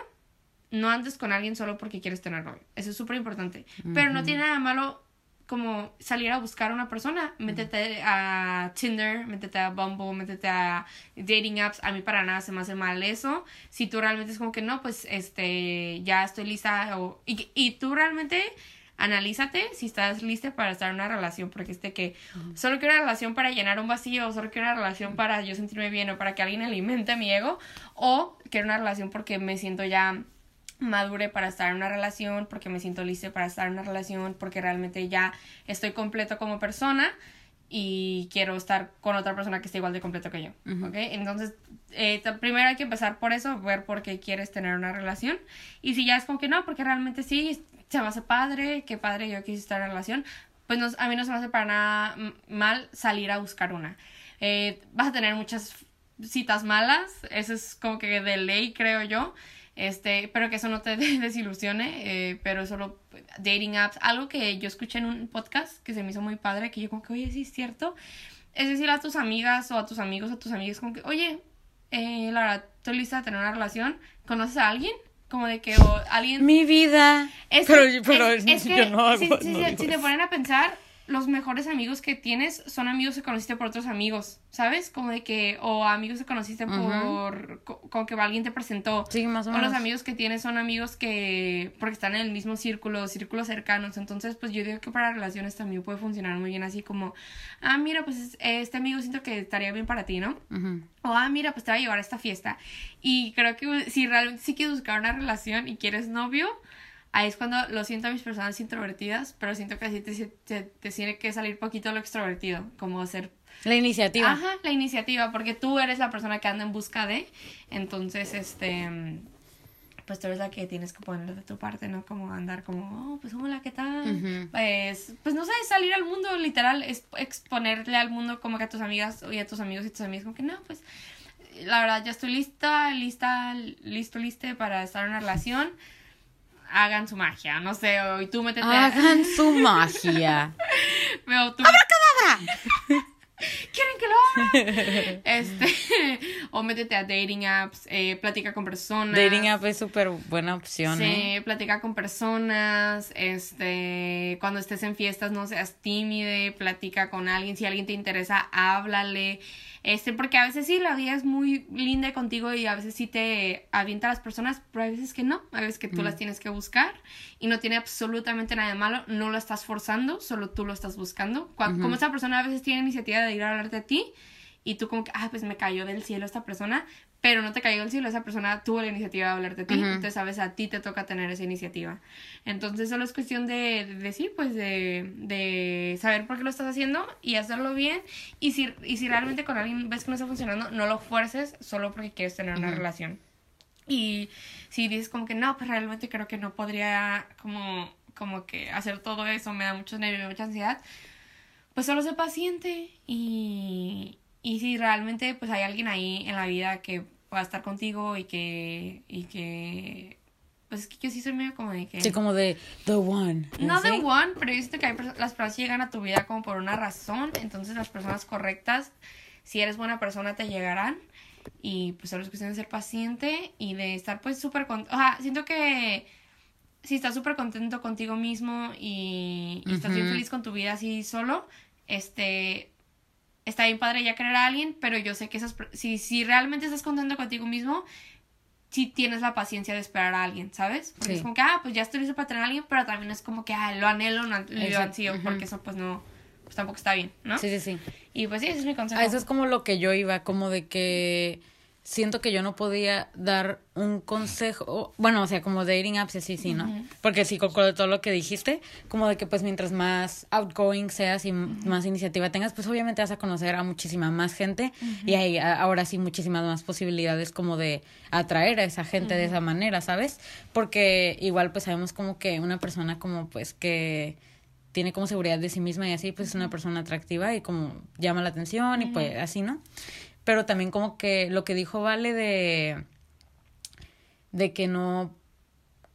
no andes con alguien solo porque quieres tener novio. Eso es súper importante. Pero no tiene nada malo como salir a buscar a una persona. Métete a Tinder, métete a Bumble, métete a dating apps. A mí para nada se me hace mal eso. Si tú realmente es como que no, pues este, ya estoy lista. O, y, y tú realmente analízate si estás lista para estar en una relación. Porque este que solo quiero una relación para llenar un vacío, o solo quiero una relación para yo sentirme bien, o para que alguien alimente mi ego. O quiero una relación porque me siento ya madure para estar en una relación, porque me siento lista para estar en una relación, porque realmente ya estoy completo como persona y quiero estar con otra persona que esté igual de completo que yo, ¿ok? Entonces, eh, primero hay que empezar por eso, ver por qué quieres tener una relación. Y si ya es como que no, porque realmente sí, se me hace padre, qué padre yo quise estar en relación, pues no- a mí no se me hace para nada mal salir a buscar una. Eh, vas a tener muchas citas malas, eso es como que de ley, creo yo. Este, pero que eso no te desilusione, eh, pero solo dating apps, algo que yo escuché en un podcast que se me hizo muy padre, que yo como que, oye, sí es cierto, es decir a tus amigas o a tus amigos o a tus amigas como que, oye, eh, la verdad, estoy lista de tener una relación, ¿conoces a alguien? Como de que o alguien... Mi vida. Es pero pero es- es que yo no hago. si, si- no si- si te ponen a pensar, los mejores amigos que tienes son amigos que conociste por otros amigos, ¿sabes? Como de que, o amigos que conociste por, co- como que alguien te presentó. Sí, más o O los amigos que tienes son amigos que, porque están en el mismo círculo, círculos cercanos. Entonces, pues yo digo que para relaciones también puede funcionar muy bien así como, ah, mira, pues este amigo siento que estaría bien para ti, ¿no? Ujú. O, ah, mira, pues te va a llevar a esta fiesta. Y creo que si realmente sí quieres buscar una relación y quieres novio, ahí es cuando lo siento a mis personas introvertidas, pero siento que así te, te, te tiene que salir poquito lo extrovertido, como hacer, La iniciativa. ajá, la iniciativa, porque tú eres la persona que anda en busca de, entonces, este, pues tú eres la que tienes que poner de tu parte, ¿no? Como andar como, oh, pues hola, ¿qué tal? Ujú. Pues, pues no sé, salir al mundo, literal, es exponerle al mundo como que a tus amigas y a tus amigos y tus amigas, como que no, pues la verdad ya estoy lista, lista, listo, liste para estar en una relación. Hagan su magia, no sé, o y tú métete a- Hagan su magia. Veo tú. ¿Quieren que lo abra? Este, o métete a dating apps, eh, platica con personas. Dating app es súper buena opción, Sí, ¿eh? platica con personas, este, cuando estés en fiestas no seas tímide, platica con alguien, si alguien te interesa, háblale, este, porque a veces sí, la vida es muy linda contigo y a veces sí te avienta a las personas, pero hay veces que no, hay veces que tú las tienes que buscar y no tiene absolutamente nada de malo, no lo estás forzando, solo tú lo estás buscando, Cua- como esa persona a veces tiene iniciativa de ir a hablarte a ti y tú como que, ah, pues me cayó del cielo esta persona, pero no te cayó del cielo, esa persona tuvo la iniciativa de hablarte a ti, entonces sabes, a ti te toca tener esa iniciativa. Entonces solo es cuestión de, de decir, pues de, de saber por qué lo estás haciendo y hacerlo bien. Y si, y si realmente con alguien ves que no está funcionando, no lo fuerces solo porque quieres tener una relación. Y si dices como que no, pues realmente creo que no podría como, como que hacer todo eso, me da mucho nervio, mucha ansiedad, pues solo sé paciente y, y si realmente pues hay alguien ahí en la vida que pueda estar contigo y que, y que, pues es que yo sí soy medio como de que... Sí, como de The One. No ¿sí? de one, pero yo siento que hay las personas llegan a tu vida como por una razón, entonces las personas correctas, si eres buena persona, te llegarán. Y pues solo es cuestión de ser paciente y de estar pues súper contento. O sea, siento que si estás súper contento contigo mismo y, y estás bien feliz con tu vida así solo, este, está bien padre ya querer a alguien, pero yo sé que esas, si, si realmente estás contento contigo mismo, si tienes la paciencia de esperar a alguien, ¿sabes? Porque Sí. es como que, ah, pues ya estoy listo para tener a alguien, pero también es como que, ah, lo anhelo, no, lo ansío, Ujú. porque eso pues no, pues tampoco está bien, ¿no? Sí, sí, sí. Y pues sí, ese es mi consejo. A eso es como lo que yo iba, como de que siento que yo no podía dar un consejo, bueno, o sea, como dating apps, sí, sí, ¿no? Porque sí, con con todo lo que dijiste, como de que pues mientras más outgoing seas y más iniciativa tengas, pues obviamente vas a conocer a muchísima más gente y hay a- ahora sí muchísimas más posibilidades como de atraer a esa gente de esa manera, ¿sabes? Porque igual pues sabemos como que una persona como pues que tiene como seguridad de sí misma y así, pues es una persona atractiva y como llama la atención y pues así, ¿no? Pero también como que lo que dijo Vale de de que no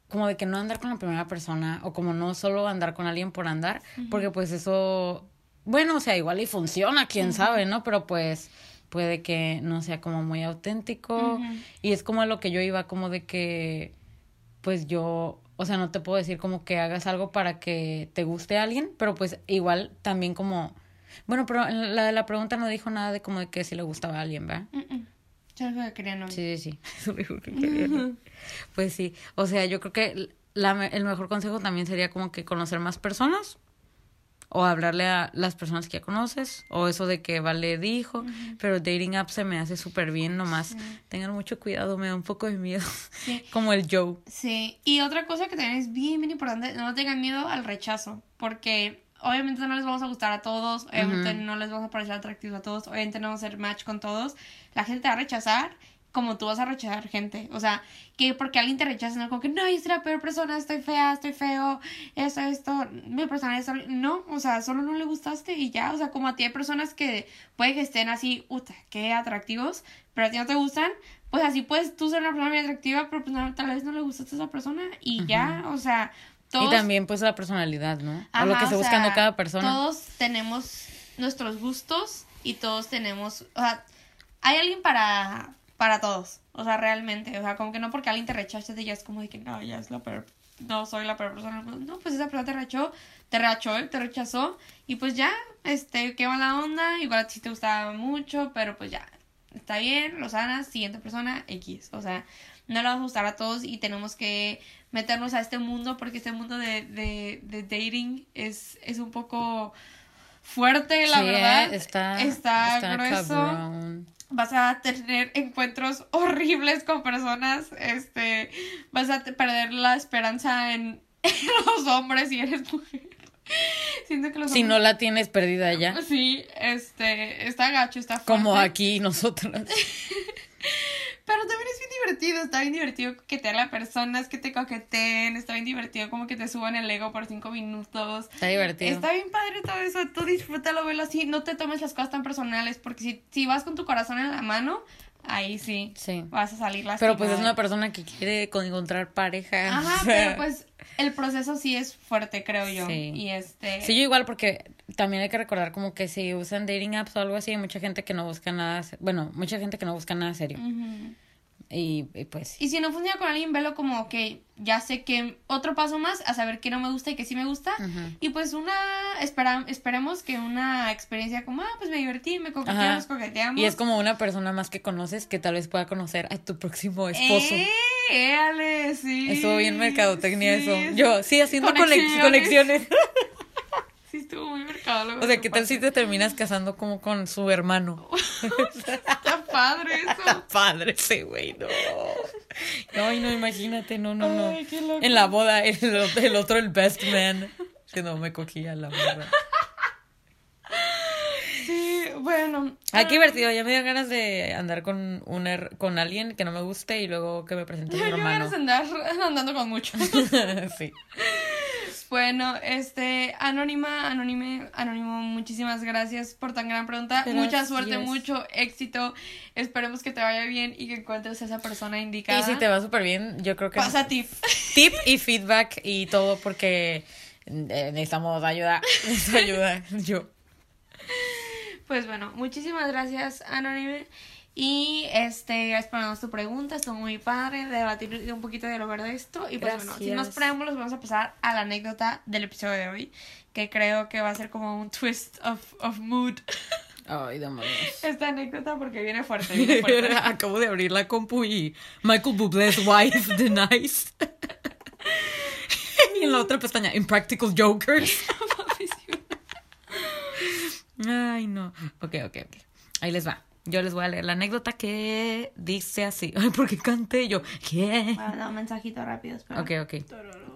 como de que no andar con la primera persona o como no solo andar con alguien por andar, porque pues eso bueno, o sea, igual y funciona, quién sabe, ¿no? Pero pues puede que no sea como muy auténtico y es como a lo que yo iba como de que pues yo, o sea, no te puedo decir como que hagas algo para que te guste a alguien, pero pues igual también como, bueno, pero la de la pregunta no dijo nada de como de que si le gustaba a alguien, ¿verdad? Yo lo que quería novio. Sí, sí, sí. Eso dijo que quería. Pues sí, o sea, yo creo que la, el mejor consejo también sería como que conocer más personas o hablarle a las personas que ya conoces o eso de que Vale dijo, pero dating app se me hace súper bien nomás. Tengan mucho cuidado, me da un poco de miedo. Sí. como el Joe. Sí, y otra cosa que también es bien, bien importante, no tengan miedo al rechazo, porque obviamente no les vamos a gustar a todos, obviamente no les vamos a parecer atractivos a todos, obviamente no vamos a hacer match con todos. La gente te va a rechazar como tú vas a rechazar gente. O sea, que porque alguien te rechaza, no como que no, yo soy la peor persona, estoy fea, estoy feo, esto, esto, mi personalidad es... No, o sea, solo no le gustaste y ya. O sea, como a ti hay personas que puede que estén así, uta, qué atractivos, pero a ti no te gustan, pues así puedes tú ser una persona muy atractiva, pero pues no, tal vez no le gustaste a esa persona y ya, o sea... Todos, Y también pues la personalidad, ¿no? o lo Ajá, que buscando sea, cada persona. Todos tenemos nuestros gustos y todos tenemos, o sea, hay alguien para para todos, o sea, realmente, o sea, como que no porque alguien te rechace ya es como de que no, ya es la peor, no soy la peor persona, no, pues esa persona te rechazó, te rechazó, te rechazó y pues ya, este, qué mala onda, igual a ti te gustaba mucho, pero pues ya, está bien, lo sanas, siguiente persona, X, o sea, no le va a gustar a todos y tenemos que meternos a este mundo porque este mundo de, de, de dating es, es un poco fuerte, la Sí, verdad. ¿eh? está, está, está grueso. cabrón. Vas a tener encuentros horribles con personas, este, vas a perder la esperanza en, en los hombres si eres mujer. Siento que los Si no hombres- la tienes perdida ya. Sí, este, está gacho, está fuerte. Como aquí nosotras. Pero también es bien divertido, está bien divertido coquetear a personas que te coqueteen, está bien divertido como que te suban el ego por cinco minutos. Está divertido. Está bien padre todo eso, tú disfrútalo, velo así, no te tomes las cosas tan personales, porque si, si vas con tu corazón en la mano, ahí sí, Sí. vas a salir lastimado. Pero pues es una persona que quiere con- encontrar pareja. Ajá, o sea, pero pues el proceso sí es fuerte, creo yo. Sí. Y este... Sí, yo igual porque también hay que recordar como que si usan dating apps o algo así, hay mucha gente que no busca nada, bueno, mucha gente que no busca nada serio. Ujú. Y, y pues Y si no funciona con alguien, velo como que ya sé que otro paso más a saber qué no me gusta y qué sí me gusta. Y pues una, espera, esperemos que una experiencia como, ah, pues me divertí, me coqueteamos, Ajá. coqueteamos. Y es como una persona más que conoces que tal vez pueda conocer a tu próximo esposo. ¡Eh! éale, sí. Estuvo bien mercadotecnia Sí, eso. Yo, sí, haciendo conex- Conexiones. conexiones. Sí, estuvo muy mercadólogo. O sea, ¿qué tal si te terminas casando como con su hermano? Está padre eso. Padre ese güey, no. No, ay, no, imagínate, no, no, no. Ay, qué loco. En la boda, el, el otro, el best man. Que no me cogía la morra. Sí, bueno. Ah, qué divertido. Ya me dio ganas de andar con, un her- con alguien que no me guste y luego que me presente Yo mi hermano. ganas de andar andando con muchos. sí. Bueno, este, Anónima, Anónime, Anónimo, muchísimas gracias por tan gran pregunta. Mucha suerte, mucho éxito. Esperemos que te vaya bien y que encuentres a esa persona indicada. Y si te va súper bien, yo creo que... Pasa tip. Tip y feedback y todo porque eh, necesitamos ayuda. Necesito ayuda. Yo. Pues bueno, muchísimas gracias, Anónime. Y este, gracias darnos tu pregunta, estuvo muy padre debatir un poquito de lo de esto. Y pues bueno, sin más Gracias. preámbulos, vamos a pasar a la anécdota del episodio de hoy, que creo que va a ser como un twist of, of mood. Ay, demonios. Esta anécdota porque viene fuerte, viene fuerte. Acabo de abrir la compu y Michael Bublé's wife denies. y en la otra pestaña, Impractical Jokers. Ay, no. Ok, ok, ok. Ahí les va. Yo les voy a leer la anécdota que dice así. Ay, porque canté yo. ¿Qué? Ah, no, un mensajito rápido, espera. Ok, ok.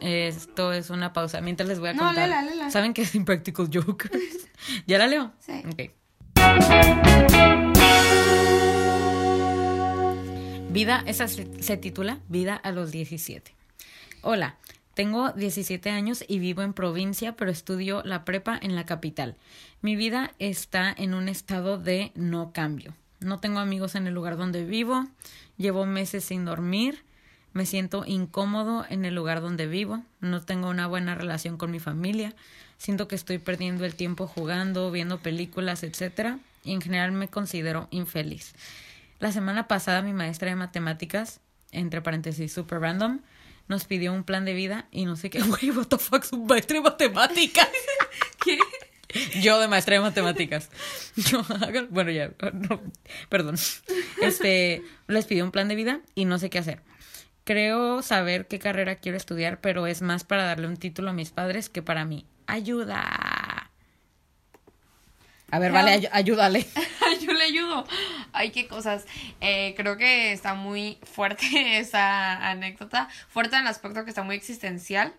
Esto es una pausa. Mientras les voy a No, contar. léela, léela. ¿Saben qué es Impractical Jokers? ¿Ya la leo? Sí. Ok. Vida, esa se, se titula Vida a los 17. Hola, tengo 17 años y vivo en provincia, pero estudio la prepa en la capital. Mi vida está en un estado de no cambio. No tengo amigos en el lugar donde vivo, llevo meses sin dormir, me siento incómodo en el lugar donde vivo, no tengo una buena relación con mi familia, siento que estoy perdiendo el tiempo jugando, viendo películas, etc. Y en general me considero infeliz. La semana pasada mi maestra de matemáticas, entre paréntesis super random, nos pidió un plan de vida y no sé qué, güey, what the fuck, su maestra de matemáticas. ¿Qué? Yo de maestra de matemáticas. Yo, bueno, ya, no, perdón. Este, les pidió un plan de vida y no sé qué hacer. Creo saber qué carrera quiero estudiar, pero es más para darle un título a mis padres que para mí. Ayuda. A ver, vale, ay- ayúdale. Ayudo. Ay, qué cosas. Eh, creo que está muy fuerte esa anécdota. Fuerte en el aspecto que está muy existencial.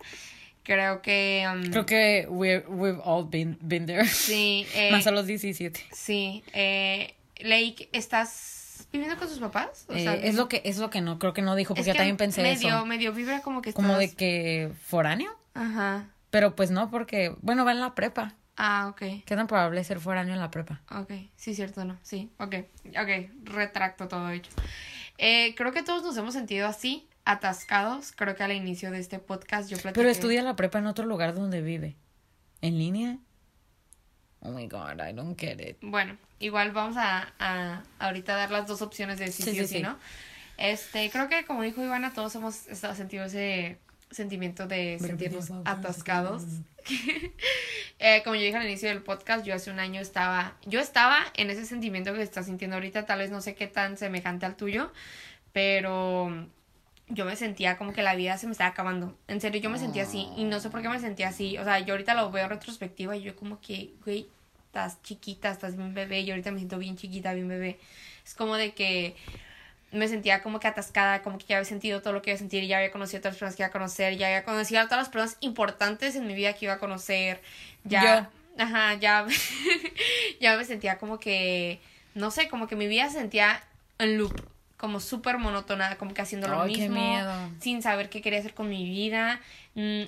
Creo que... um, Creo que we, we've all been, been there. Sí, eh, Más a los 17. sí. Eh, Lake, ¿estás viviendo con sus papás? O Eh, es lo que es lo que no creo que no dijo porque yo también pensé medio, eso Medio vibra como que como de que foráneo Ajá. pero pues no porque bueno va en la prepa Ah, ok. qué tan probable es ser foráneo en la prepa Ok, sí, cierto, no. Sí, ok. Ok, retracto todo hecho. Eh, creo que todos nos hemos sentido así, atascados. Creo que al inicio de este podcast yo platiqué. pero estudia la prepa en otro lugar donde vive en línea oh my god I don't get it Bueno, igual vamos a, a ahorita dar las dos opciones de sí, sí, sí. ¿no? Este, creo que como dijo Ivana, todos hemos estado sentido ese sentimiento de sentirnos atascados. Eh, como yo dije al inicio del podcast, yo hace un año estaba, yo estaba en ese sentimiento que estás sintiendo ahorita, tal vez no sé qué tan semejante al tuyo, pero yo me sentía como que la vida se me estaba acabando. En serio, yo me sentía así y no sé por qué me sentía así. O sea, yo ahorita lo veo en retrospectiva y yo como que, güey, estás chiquita, estás bien bebé y ahorita me siento bien chiquita, bien bebé. Es como de que me sentía como que atascada, como que ya había sentido todo lo que iba a sentir, ya había conocido a todas las personas que iba a conocer, ya había conocido a todas las personas importantes en mi vida que iba a conocer, ya, ajá, ya, ya me sentía como que, no sé, como que mi vida se sentía en loop, como súper monótona, como que haciendo lo qué mismo, miedo. sin saber qué quería hacer con mi vida. Mm,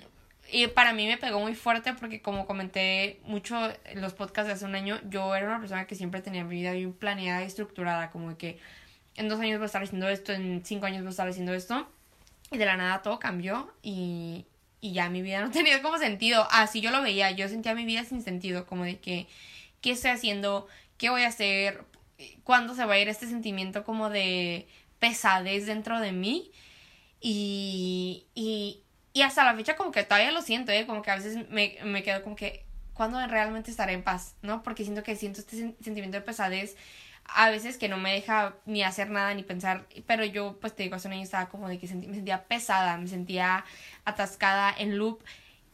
Y para mí me pegó muy fuerte porque como comenté mucho en los podcasts de hace un año, yo era una persona que siempre tenía mi vida bien planeada y estructurada, como que en dos años voy a estar haciendo esto, en cinco años voy a estar haciendo esto. Y de la nada todo cambió y, y ya mi vida no tenía como sentido. Así yo lo veía, yo sentía mi vida sin sentido, como de que, ¿qué estoy haciendo? ¿Qué voy a hacer? ¿Cuándo se va a ir este sentimiento como de pesadez dentro de mí? Y, y, y hasta la fecha como que todavía lo siento, ¿eh? Como que a veces me, me quedo como que, ¿cuándo realmente estaré en paz? ¿No? Porque siento que siento este sen- sentimiento de pesadez a veces que no me deja ni hacer nada ni pensar, pero yo pues te digo, hace un año estaba como de que sentí- me sentía pesada, me sentía atascada en loop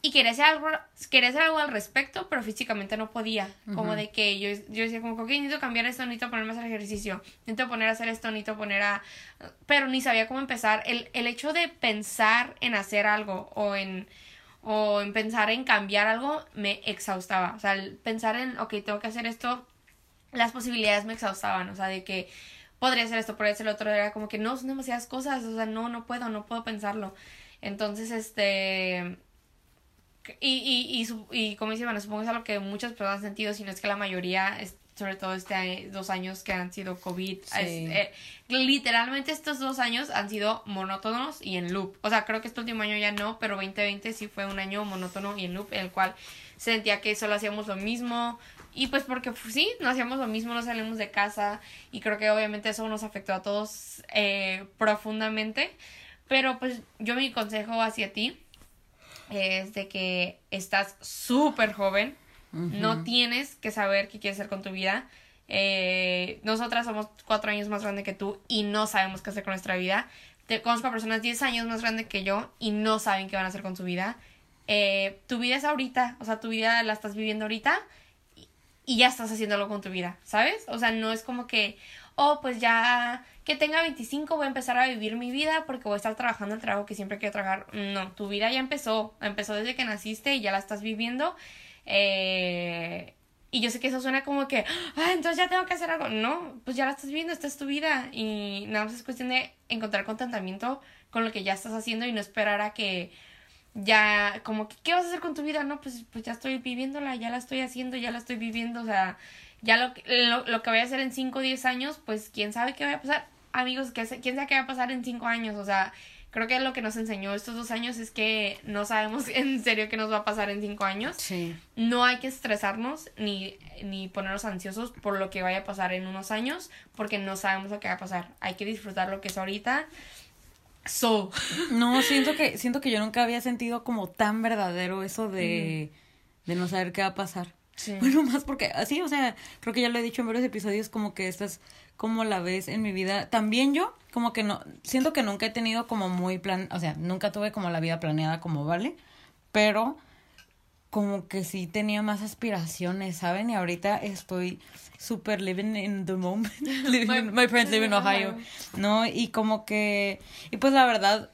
y quería hacer algo, quería hacer algo al respecto, pero físicamente no podía, como de que yo, yo decía como que necesito cambiar esto, necesito ponerme a hacer ejercicio, necesito poner a hacer esto, necesito poner a... pero ni sabía cómo empezar, el, el hecho de pensar en hacer algo o en o en pensar en cambiar algo me exhaustaba. O sea, el pensar en, ok, tengo que hacer esto, las posibilidades me exhaustaban. O sea, de que podría hacer esto, podría hacer lo otro. Era como que no, son demasiadas cosas. O sea, no, no puedo, no puedo pensarlo. Entonces, este. Y, y, y, y como dice Ivana, supongo que es algo que muchas personas han sentido, si no es que la mayoría, es- sobre todo este dos años que han sido COVID, Sí. es- eh, literalmente estos dos años han sido monótonos y en loop. O sea, creo que este último año ya no, pero 2020 sí fue un año monótono y en loop, en el cual sentía que solo hacíamos lo mismo. Y pues porque pues, sí, no hacíamos lo mismo, no salimos de casa y creo que obviamente eso nos afectó a todos eh, profundamente. Pero pues yo mi consejo hacia ti es de que estás súper joven, no tienes que saber qué quieres hacer con tu vida. Eh, nosotras somos cuatro años más grande que tú y no sabemos qué hacer con nuestra vida. Te conozco a personas 10 años más grandes que yo y no saben qué van a hacer con su vida. Eh, tu vida es ahorita, o sea, tu vida la estás viviendo ahorita y- ya estás haciéndolo con tu vida, ¿sabes? O sea, no es como que, oh, pues ya que tenga 25 voy a empezar a vivir mi vida porque voy a estar trabajando el trabajo que siempre quiero trabajar. No, tu vida ya empezó, empezó desde que naciste y ya la estás viviendo. Eh, y yo sé que eso suena como que, ah, entonces ya tengo que hacer algo. No, pues ya la estás viviendo, esta es tu vida. Y nada más es cuestión de encontrar contentamiento con lo que ya estás haciendo y no esperar a que ya, como que, ¿qué vas a hacer con tu vida? No, pues, pues ya estoy viviéndola, ya la estoy haciendo, ya la estoy viviendo. O sea, ya lo, que- lo, lo que voy a hacer en 5 o 10 años, pues quién sabe qué va a pasar. Amigos, ¿qué quién sabe qué va a pasar en 5 años. O sea, creo que lo que nos enseñó estos dos años es que no sabemos en serio qué nos va a pasar en 5 años Sí. no hay que estresarnos ni, ni ponernos ansiosos por lo que vaya a pasar en unos años, porque no sabemos lo que va a pasar. Hay que disfrutar lo que es ahorita. So. No, siento que, siento que yo nunca había sentido como tan verdadero eso de, de no saber qué va a pasar. Sí. Bueno, más porque así, o sea, creo que ya lo he dicho en varios episodios, como que esta es como la ves en mi vida. También yo, como que no, siento que nunca he tenido como muy plan, o sea, nunca tuve como la vida planeada como vale, pero como que sí tenía más aspiraciones, ¿saben? Y ahorita estoy super living in the moment. Living in- my parents live in Ohio. ¿No? Y como que, y pues la verdad,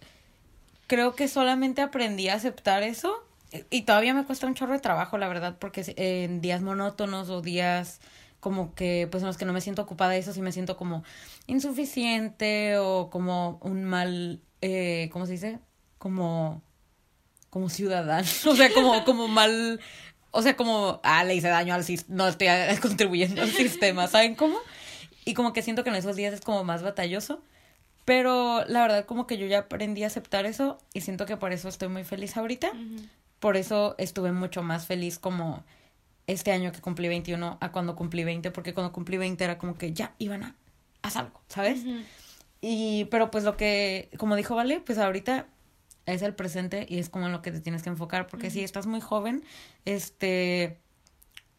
creo que solamente aprendí a aceptar eso y todavía me cuesta un chorro de trabajo, la verdad, porque en días monótonos o días como que, pues en los que no me siento ocupada de eso, sí me siento como insuficiente o como un mal, eh, ¿cómo se dice? Como, como ciudadano, o sea, como, como mal, o sea, como, ah, le hice daño al sistema, no estoy contribuyendo al sistema, ¿saben cómo? Y como que siento que en esos días es como más batalloso. Pero la verdad como que yo ya aprendí a aceptar eso y siento que por eso estoy muy feliz ahorita. Por eso estuve mucho más feliz como este año que cumplí 21 a cuando cumplí 20, porque cuando cumplí 20 era como que ya, iban a hacer algo, ¿sabes? Y, pero pues lo que, como dijo Vale, pues ahorita es el presente y es como en lo que te tienes que enfocar, porque si estás muy joven, este,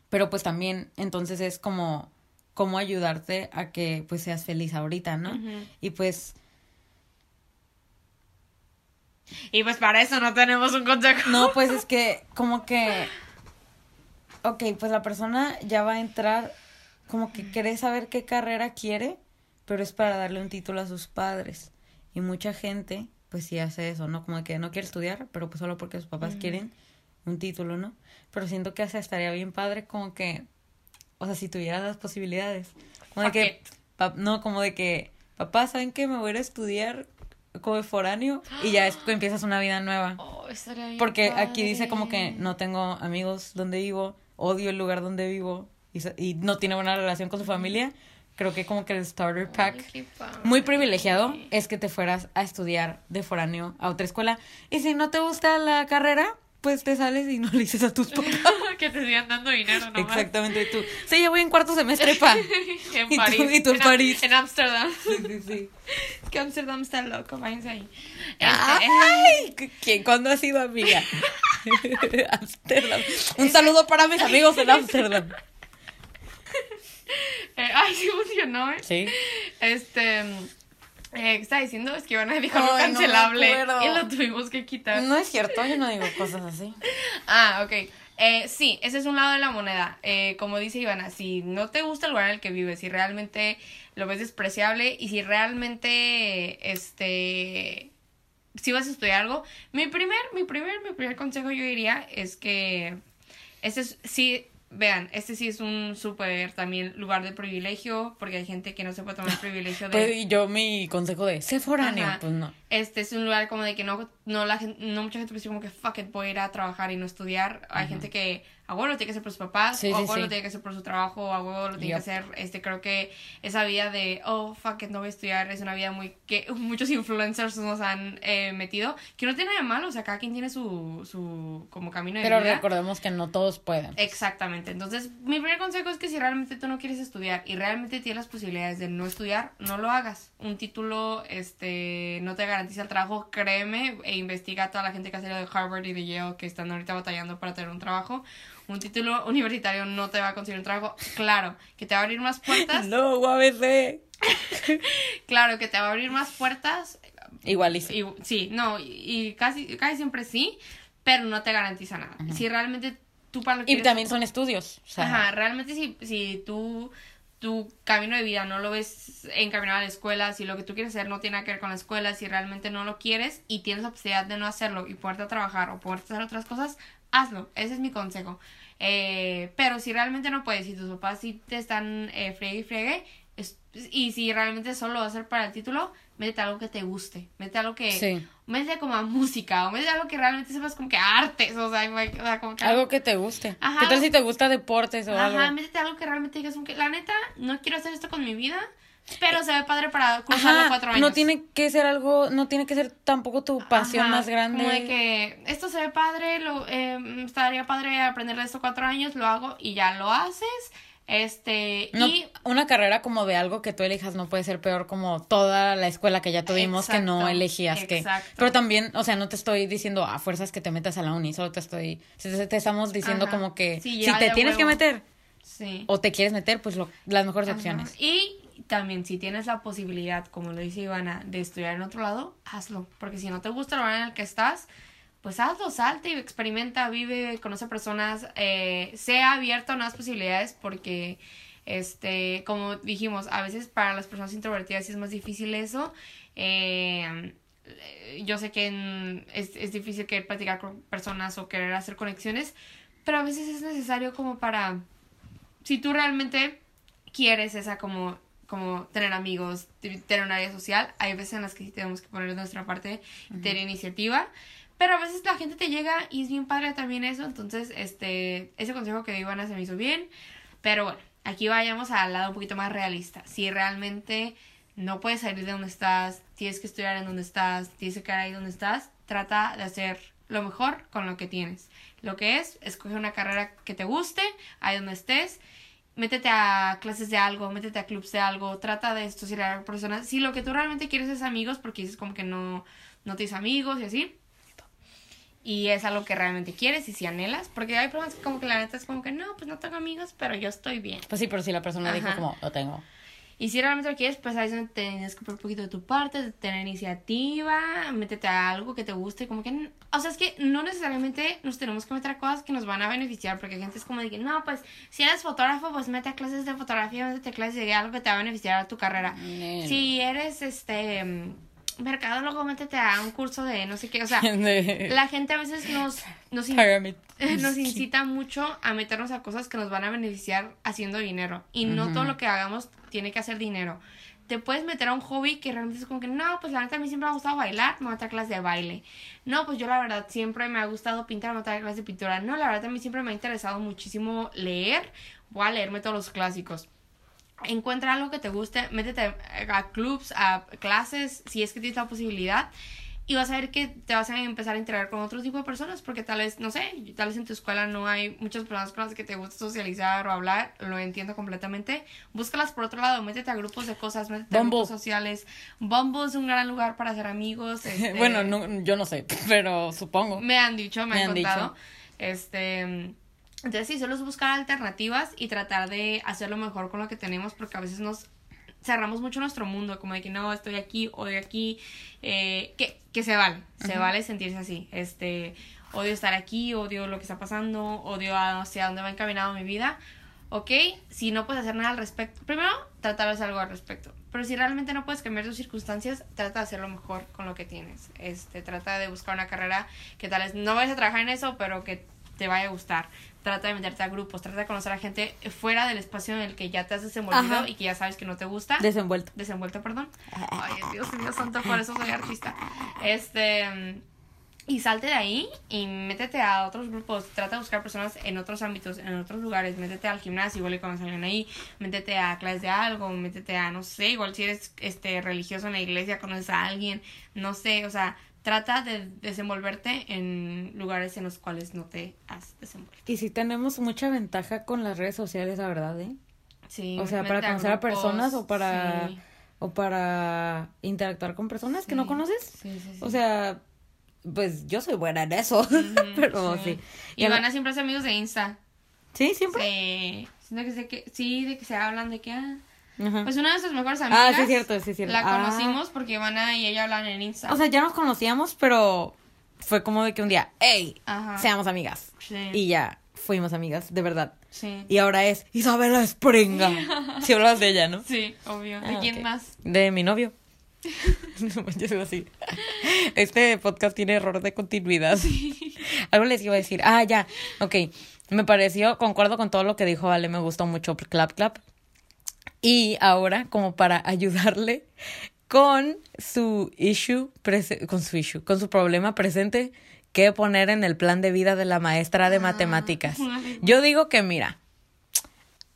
pero pues también entonces es como, cómo ayudarte a que pues seas feliz ahorita, ¿no? Y pues... Y pues para eso no tenemos un consejo. No, pues es que como que ok, pues la persona ya va a entrar como que quiere saber qué carrera quiere, pero es para darle un título a sus padres. Y mucha gente, pues sí hace eso, ¿no? Como que no quiere estudiar, pero pues solo porque sus papás quieren un título, ¿no? Pero siento que hasta estaría bien padre como que, o sea, si tuvieras las posibilidades. Como de que, no, como de que, papá, ¿saben qué? Me voy a ir a estudiar como foráneo y ya empiezas una vida nueva. Oh, estaría bien Porque aquí dice como que no tengo amigos donde vivo, odio el lugar donde vivo y, y no tiene buena relación con su familia, creo que como que el starter pack muy privilegiado es que te fueras a estudiar de foráneo a otra escuela. Y si no te gusta la carrera, pues te sales y no le dices a tus papás. que te sigan dando dinero nomás. Exactamente, tú. Sí, ya voy en cuarto semestre, pa. en y París. Tú, y tú en, París. En Ámsterdam. Sí, sí, sí. Es que Ámsterdam está loco, váyanse ahí. Ay, ¿quién cuándo ha sido amiga? Ámsterdam. Un saludo para mis amigos en Ámsterdam. Eh, ay, sí funcionó, ¿eh? Sí. Este... Eh, estaba diciendo? Es que Ivana dijo algo cancelable y lo tuvimos que quitar. No es cierto, yo no digo cosas así. ah, ok. Eh, sí, ese es un lado de la moneda. Eh, como dice Ivana, si no te gusta el lugar en el que vives, si realmente lo ves despreciable y si realmente, este, si vas a estudiar algo, mi primer, mi primer, mi primer consejo yo diría es que, este es, sí, vean, este sí es un súper también lugar de privilegio, porque hay gente que no se puede tomar el privilegio de... Pues yo mi consejo de, sé foráneo, pues no. Este es un lugar como de que no, no, la gente, no mucha gente piensa como que, fuck it, voy a ir a trabajar y no estudiar. Hay gente que a huevo lo tiene que hacer por sus papás, o a huevo lo tiene que hacer por su trabajo, o a huevo lo tiene que hacer, este, creo que esa vida de, oh, fuck it, no voy a estudiar, es una vida muy, que muchos influencers nos han eh, metido, que no tiene nada de malo, o sea, cada quien tiene su, su, como camino de Pero vida. Pero recordemos que no todos pueden. Exactamente, entonces, mi primer consejo es que si realmente tú no quieres estudiar y realmente tienes las posibilidades de no estudiar, no lo hagas. Un título, este, no te garantiza el trabajo, créeme, e investiga a toda la gente que ha salido de Harvard y de Yale que están ahorita batallando para tener un trabajo un título universitario no te va a conseguir un trabajo. Claro, que te va a abrir más puertas. No, UABC. claro, que te va a abrir más puertas. Igual y sí. no, y, casi, casi siempre sí, pero no te garantiza nada. Si realmente tú para lo Y también son estudios. Ajá, realmente si, si tú tu camino de vida no lo ves encaminado a la escuela, si lo que tú quieres hacer no tiene que ver con la escuela, si realmente no lo quieres y tienes la posibilidad de no hacerlo y poderte trabajar o poderte hacer otras cosas, hazlo. Ese es mi consejo. Eh, pero si realmente no puedes, si tus papás sí te están eh, friegue y friegue, y si realmente solo lo vas a hacer para el título, métete algo que te guste, métete algo que, sí. métete como a música, o métete algo que realmente sepas como que artes, o sea, o sea como que algo, que te guste. Ajá, ¿Qué tal si te gusta deportes o algo? Ajá, métete algo que realmente digas como que, la neta, no quiero hacer esto con mi vida, pero se ve padre para cursar los cuatro años. No tiene que ser algo, no tiene que ser tampoco tu pasión más grande. Como de que esto se ve padre, lo, eh, estaría padre aprender de esto cuatro años, lo hago y ya lo haces. Este, y una carrera como de algo que tú elijas no puede ser peor como toda la escuela que ya tuvimos que no elegías que. Pero también, o sea, no te estoy diciendo a fuerzas que te metas a la uni, solo te estoy, te, estamos diciendo como que si te tienes que meter sí. o te quieres meter, pues lo, las mejores opciones. Y también si tienes la posibilidad, como lo dice Ivana, de estudiar en otro lado, hazlo, porque si no te gusta el lugar en el que estás, pues hazlo, salte y experimenta, vive, conoce personas, eh, sea abierto a nuevas posibilidades porque, este, como dijimos, a veces para las personas introvertidas es más difícil eso. Eh, eh, yo sé que es, es difícil querer platicar con personas o querer hacer conexiones, pero a veces es necesario como para, si tú realmente quieres esa como, como tener amigos, tener un área social, hay veces en las que sí tenemos que poner de nuestra parte, y tener iniciativa, pero a veces la gente te llega y es bien padre también eso, entonces este, ese consejo que dio Ivana se me hizo bien, pero bueno, aquí vayamos al lado un poquito más realista, si realmente no puedes salir de donde estás, tienes que estudiar en donde estás, tienes que quedar ahí donde estás, trata de hacer lo mejor con lo que tienes. Lo que es, escoge una carrera que te guste, ahí donde estés, métete a clases de algo, métete a clubs de algo, trata de socializar con personas. Si lo que tú realmente quieres es amigos, porque dices como que no, no tienes amigos y así, y es algo que realmente quieres y si anhelas, porque hay personas que como que la neta es como que no, pues no tengo amigos, pero yo estoy bien. Pues sí, pero si la persona dijo como, lo tengo. Y si realmente lo quieres, pues ahí es donde tienes que poner un poquito de tu parte, de tener iniciativa, métete a algo que te guste, como que... O sea, es que no necesariamente nos tenemos que meter a cosas que nos van a beneficiar, porque hay gente es como de que, no, pues si eres fotógrafo, pues mete a clases de fotografía, métete a clases de algo que te va a beneficiar a tu carrera. Si eres, este, mercadólogo, métete a un curso de no sé qué, o sea... La gente a veces nos, nos, in- nos incita mucho a meternos a cosas que nos van a beneficiar haciendo dinero. Y no todo lo que hagamos tiene que hacer dinero. Te puedes meter a un hobby que realmente es como que, no, pues la neta a mí siempre me ha gustado bailar, me voy a meter a clases de baile. No, pues yo la verdad siempre me ha gustado pintar, me voy a meter a clases de pintura. No, la verdad a mí siempre me ha interesado muchísimo leer, voy a leerme todos los clásicos. Encuentra algo que te guste, métete a clubs, a clases, si es que tienes la posibilidad. Y vas a ver que te vas a empezar a integrar con otro tipo de personas, porque tal vez, no sé, tal vez en tu escuela no hay muchas personas con las que te gusta socializar o hablar, lo entiendo completamente. Búscalas por otro lado, métete a grupos de cosas, métete a Bumble. grupos sociales. Bumble es un gran lugar para hacer amigos. este, Bueno, no, yo no sé, pero supongo. me han dicho, me, Me han, han contado. dicho. Este, entonces sí, solo es buscar alternativas y tratar de hacerlo mejor con lo que tenemos, porque a veces nos cerramos mucho nuestro mundo, como de que no, estoy aquí, odio aquí, eh, que, que se vale, se vale sentirse así, este, odio estar aquí, odio lo que está pasando, odio a- hacia dónde va encaminado mi vida, ok, si no puedes hacer nada al respecto, primero, trata de hacer algo al respecto, pero si realmente no puedes cambiar tus circunstancias, trata de hacerlo mejor con lo que tienes, este, trata de buscar una carrera que tal vez no vayas a trabajar en eso, pero que te vaya a gustar. Trata de meterte a grupos, trata de conocer a gente fuera del espacio en el que ya te has desenvolvido Ajá. y que ya sabes que no te gusta. Desenvuelto. Desenvuelto, perdón. Ay, Dios mío santo, por eso soy artista. Este. Y salte de ahí y métete a otros grupos. Trata de buscar personas en otros ámbitos, en otros lugares. Métete al gimnasio, igual y conoces a alguien ahí. Métete a clases de algo. Métete a, no sé, igual si eres este religioso en la iglesia, conoces a alguien. No sé, o sea, trata de desenvolverte en lugares en los cuales no te has desenvuelto. Y sí tenemos mucha ventaja con las redes sociales, la verdad, ¿eh? Sí, O sea, para conocer a grupos, personas o para sí. o para interactuar con personas que no conoces. Sí, sí, sí. O sea, pues yo soy buena en eso, pero sí. Y Ya van a siempre ser amigos de Insta. Sí, siempre. Sí, sé que sí, de que se hablan de que ah, Ajá. pues una de nuestras mejores amigas. Ah, sí, cierto, sí, cierto. La Ah. conocimos porque Ivana y ella hablan en Insta. O sea, ya nos conocíamos, pero fue como de que un día, hey, Ajá. seamos amigas. Sí. Y ya fuimos amigas, de verdad. sí. Y ahora es Isabela Springa. Si hablas de ella, ¿no? Sí, obvio. ¿De Ah, quién más? De mi novio. Yo soy así. Este podcast tiene error de continuidad. Algo les iba a decir. Ah, ya. Ok. Me pareció, concuerdo con todo lo que dijo Ale, me gustó mucho Clap Clap. Y ahora, como para ayudarle con su issue, con su issue, con su problema presente, que poner en el plan de vida de la maestra de matemáticas. vale. Yo digo que, mira,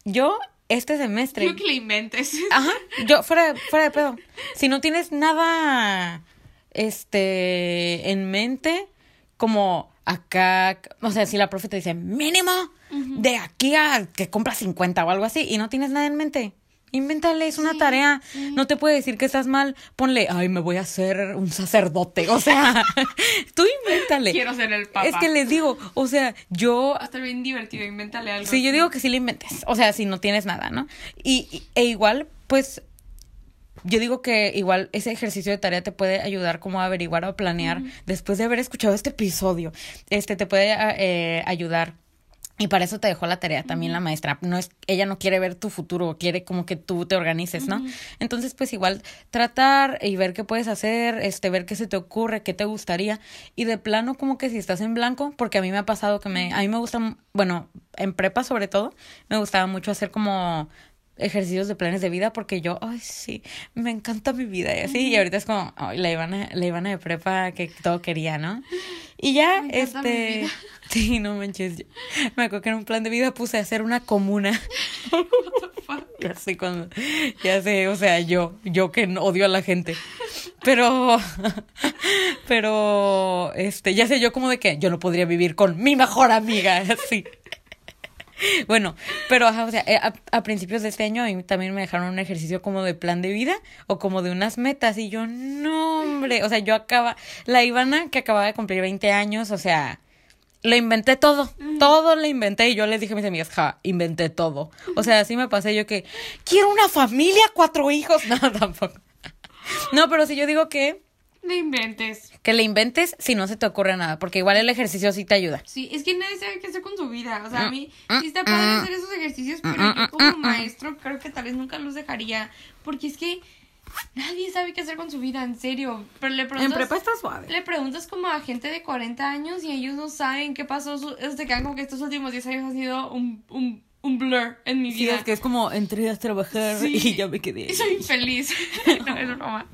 yo este semestre. Creo que le inventes. Ajá, yo fuera, fuera de pedo. Si no tienes nada este en mente, como acá, o sea, si la profe te dice mínimo de aquí a que compras 50 o algo así y no tienes nada en mente. Invéntale, es una tarea. No te puede decir que estás mal. Ponle, ay, me voy a hacer un sacerdote. O sea, tú invéntale. Quiero ser el papá. Es que les digo, o sea, yo Va a estar bien divertido, invéntale algo. Sí, yo digo que sí le inventes. O sea, si no tienes nada, ¿no? Y, y- e igual, pues, yo digo que igual ese ejercicio de tarea te puede ayudar como a averiguar o planear después de haber escuchado este episodio. Este te puede eh, ayudar Y para eso te dejó la tarea también la maestra. No es, ella no quiere ver tu futuro, quiere como que tú te organices, ¿no? Entonces, pues igual tratar y ver qué puedes hacer, este, ver qué se te ocurre, qué te gustaría. Y de plano, como que si estás en blanco, porque a mí me ha pasado que me, a mí me gusta, bueno, en prepa sobre todo, me gustaba mucho hacer como ejercicios de planes de vida porque yo, ay, sí, me encanta mi vida y así, y ahorita es como, ay, la Ivana, la Ivana de prepa que todo quería, ¿no? Y ya, Me encanta mi este, vida. sí, no manches, me acuerdo que en un plan de vida puse a hacer una comuna, ya sé cuando, ya sé, o sea, yo, yo que odio a la gente, pero, pero, este, ya sé yo como de que yo no podría vivir con mi mejor amiga, así. Bueno, pero ajá, o sea, eh, a, a principios de este año a mí también me dejaron un ejercicio como de plan de vida o como de unas metas y yo, no, hombre, o sea, yo acaba, la Ivana que acababa de cumplir 20 años, o sea, lo inventé todo, todo lo inventé y yo les dije a mis amigas, ja, inventé todo. O sea, así me pasé yo que, quiero una familia, cuatro hijos, no, tampoco. No, pero sí yo digo que, No inventes. Que le inventes si no se te ocurre nada, porque igual el ejercicio sí te ayuda. Sí, es que nadie sabe qué hacer con su vida. O sea, a mí Mm, sí está padre hacer esos ejercicios, pero yo como maestro creo que tal vez nunca los dejaría. Porque es que nadie sabe qué hacer con su vida, en serio. Pero le preguntas, está suave. le preguntas como a gente de 40 años y ellos no saben qué pasó. Su, ellos te quedan como que estos últimos 10 años han sido un, un, un blur en mi Sí, vida. es que es como entré a trabajar Sí. y ya me quedé. Y soy infeliz. no, es broma.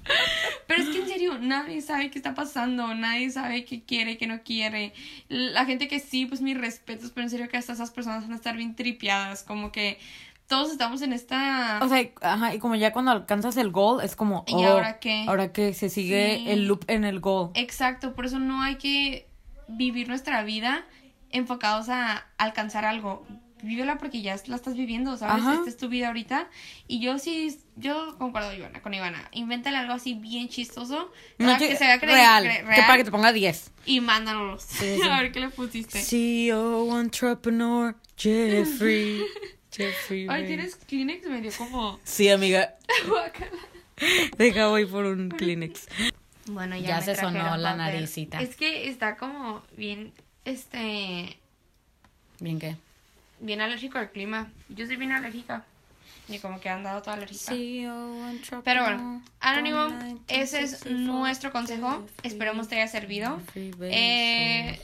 Pero es que en serio, nadie sabe qué está pasando, nadie sabe qué quiere, qué no quiere. La gente que sí, pues mis respetos, pero en serio que hasta esas personas van a estar bien tripeadas, como que todos estamos en esta... O sea, ajá, y como ya cuando alcanzas el goal, es como. ¿Y oh, ahora qué? Ahora que se sigue Sí. el loop en el goal. Exacto, por eso no hay que vivir nuestra vida enfocados a alcanzar algo. Vívela porque ya la estás viviendo, ¿sabes? Ajá. Esta es tu vida ahorita. Y yo sí, yo concuerdo Ivana, con Ivana. Invéntale algo así bien chistoso. No, que, que se vea cre- real, cre- Que para que te ponga 10. Y mándanos. sí. a ver qué le pusiste. CEO entrepreneur Jeffrey. Jeffrey. Ay. ¿tienes Kleenex? Me dio como... Sí, amiga. Deja voy por un Kleenex. Bueno, ya, Ya me se sonó la papel. naricita. Es que está como bien, este... Bien que. Bien alérgico al clima. Yo soy bien alérgica. Y como que han dado toda alérgica. Pero bueno, Anónimo, ese es 1964, nuestro consejo. Esperemos te haya servido. Eh,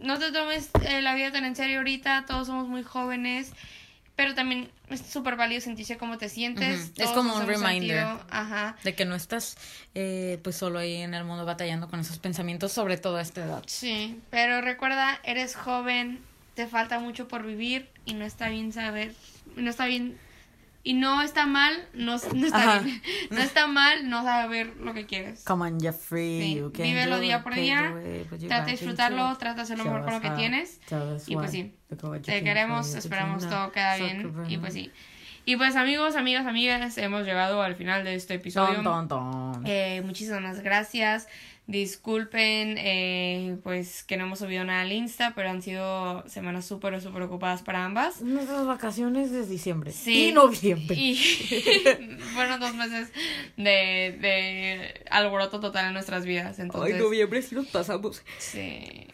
no te tomes eh, la vida tan en serio ahorita. Todos somos muy jóvenes. Pero también es súper válido sentirse cómo te sientes. Ujú, es Todos como un reminder. Ajá. De que no estás eh, pues solo ahí en el mundo batallando con esos pensamientos, sobre todo a esta edad. Sí, pero recuerda, eres joven, te falta mucho por vivir y no está bien saber, no está bien y no está mal, no, no está Ajá. bien, no está mal no saber lo que quieres. Come on, Jeffrey. Sí, vívelo día it, por día, you Trata de disfrutarlo, it. trata de hacer lo mejor con lo que tienes. Y pues sí, te queremos, esperamos todo queda bien y pues sí. Y pues amigos, amigas, amigas, hemos llegado al final de este episodio. Ton, ton, ton. Eh, muchísimas gracias. Disculpen, eh, pues que no hemos subido nada al Insta, pero han sido semanas súper, súper ocupadas para ambas. Nuestras vacaciones de diciembre Sí. y noviembre. Y fueron dos meses de, de alboroto total en nuestras vidas. Entonces, Ay, noviembre sí nos pasamos. sí.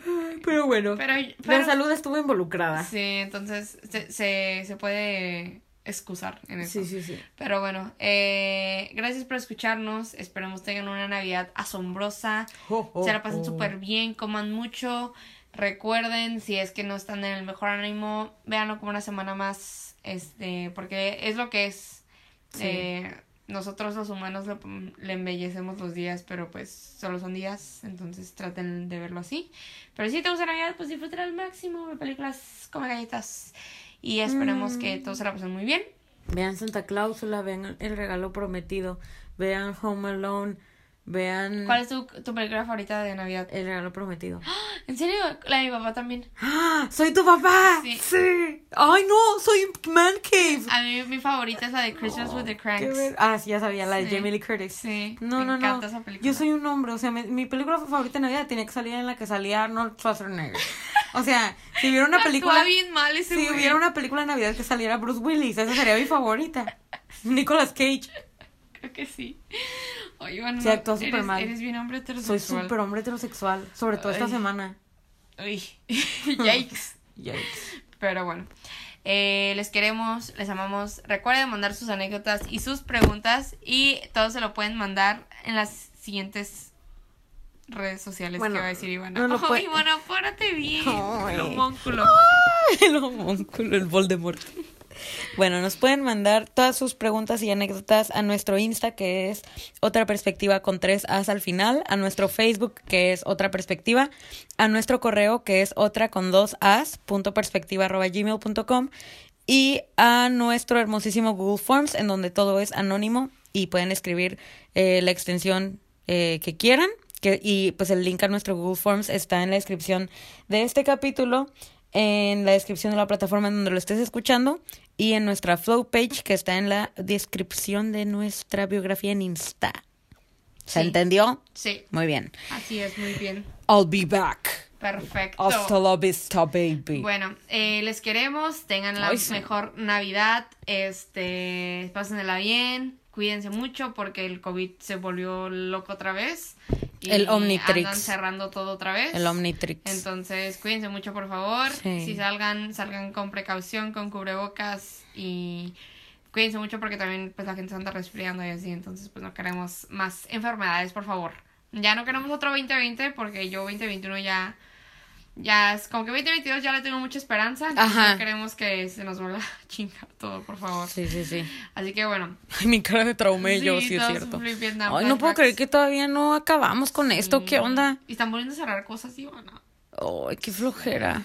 Pero bueno, Pero, la salud estuvo involucrada. sí, entonces se, se, se puede excusar en eso. Sí, sí, sí. Pero bueno, eh, gracias por escucharnos. Esperemos tengan una Navidad asombrosa. Se la pasen ho. súper bien, coman mucho. Recuerden, si es que no están en el mejor ánimo, véanlo como una semana más. Este, porque es lo que es. Sí. Eh, nosotros los humanos le, le embellecemos los días, pero pues solo son días, entonces traten de verlo así. Pero si te gusta Navidad, pues disfruten al máximo, ve películas, come galletas y esperemos que Mm. todos se la pasen muy bien. Vean Santa Cláusula, vean El Regalo Prometido, vean Home Alone, vean ¿Cuál es tu, tu película favorita de Navidad? El Regalo Prometido. ¿En serio? La de mi papá también. ¡Ah! ¡Soy tu papá! Sí. ¡Sí! ¡Ay, no! ¡Soy Man Cave! A mí mi favorita es la de Christmas with the Qué Cranks. Ah, sí, ya sabía, la de Sí. Jamie Lee Curtis. Sí, No, me no, encanta no. esa película. Yo soy un hombre, o sea, mi, mi película favorita de Navidad tenía que salir en la que salía Arnold Schwarzenegger. O sea, si hubiera una película... bien mal ese Si hubiera una película de Navidad que saliera Bruce Willis, esa sería mi favorita. Nicolas Cage. Creo que sí. Oye, bueno, Sí, actúa eres, súper mal. eres bien hombre Soy heterosexual. súper hombre heterosexual, sobre todo esta semana. Uy, yikes. Yikes. Pero bueno. Eh, les queremos, les amamos. Recuerden mandar sus anécdotas y sus preguntas. Y todos se lo pueden mandar en las siguientes redes sociales Bueno, que va a decir Ivana. no Ay, puede- Ivana, párate bien. Ay. El homúnculo. El homúnculo, el Voldemort. Bueno, nos pueden mandar todas sus preguntas y anécdotas a nuestro Insta, que es Otra Perspectiva con tres As al final, a nuestro Facebook, que es Otra Perspectiva, a nuestro correo, que es otra con dos As, punto perspectiva arroba gmail punto com, y a nuestro hermosísimo Google Forms, en donde todo es anónimo y pueden escribir eh, la extensión eh, que quieran. Que, y pues el link a nuestro Google Forms está en la descripción de este capítulo, en la descripción de la plataforma en donde lo estés escuchando y en nuestra Flow page que está en la descripción de nuestra biografía en Insta. ¿Se Sí. entendió? Sí, Muy bien. así es, muy bien. I'll be back. Perfecto. Hasta la vista, baby. Bueno, eh, les queremos, tengan la Ay, sí. mejor Navidad, este, pásenla bien, cuídense mucho porque el COVID se volvió loco otra vez. Y El Omnitrix. Andan cerrando todo otra vez. El Omnitrix. Entonces, cuídense mucho, por favor. Sí. Si salgan, salgan con precaución, con cubrebocas y cuídense mucho porque también pues la gente se anda resfriando y así. Entonces, pues no queremos más enfermedades, por favor. Ya no queremos otro 2020 porque yo 2021 ya... Ya es como que 2022 ya le tengo mucha esperanza. Ajá. No queremos que se nos vuelva a chingar todo, por favor. Sí, sí, sí. Así que bueno. Ay, mi cara de traumé yo, sí es cierto. Vietnam Ay, no puedo creer que todavía no acabamos con esto. ¿Qué Sí. onda? Y están volviendo a cerrar cosas, y bueno. Ay, qué flojera.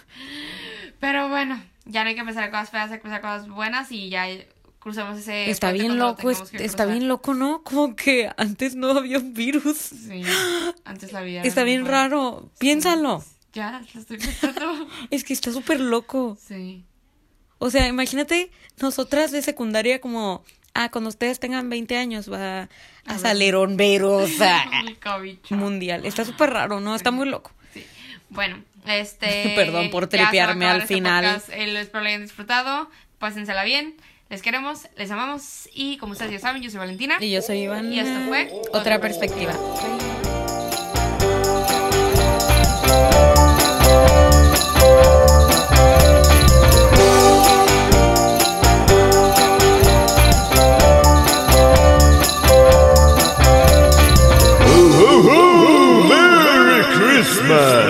Pero bueno, ya no hay que empezar cosas feas, hay que empezar cosas buenas y ya crucemos ese. Está bien loco, es- está bien loco, ¿no? Como que antes no había un virus. Sí, antes la vida. Está bien mejor. raro. Piénsalo. Ya, lo estoy pensando. Es que está súper loco. Sí. O sea, imagínate nosotras de secundaria como, ah, cuando ustedes tengan 20 años va a un virus ah, mundial. Está súper raro, ¿no? Está muy loco. Sí. Bueno, este. Perdón por a tripearme al este final. podcast. Eh, espero lo hayan disfrutado. Pásensela bien. Les queremos, les amamos. Y como ustedes ya saben, yo soy Valentina. Y yo soy Iván. Y esto fue Otra perspectiva. Bye. Christmas.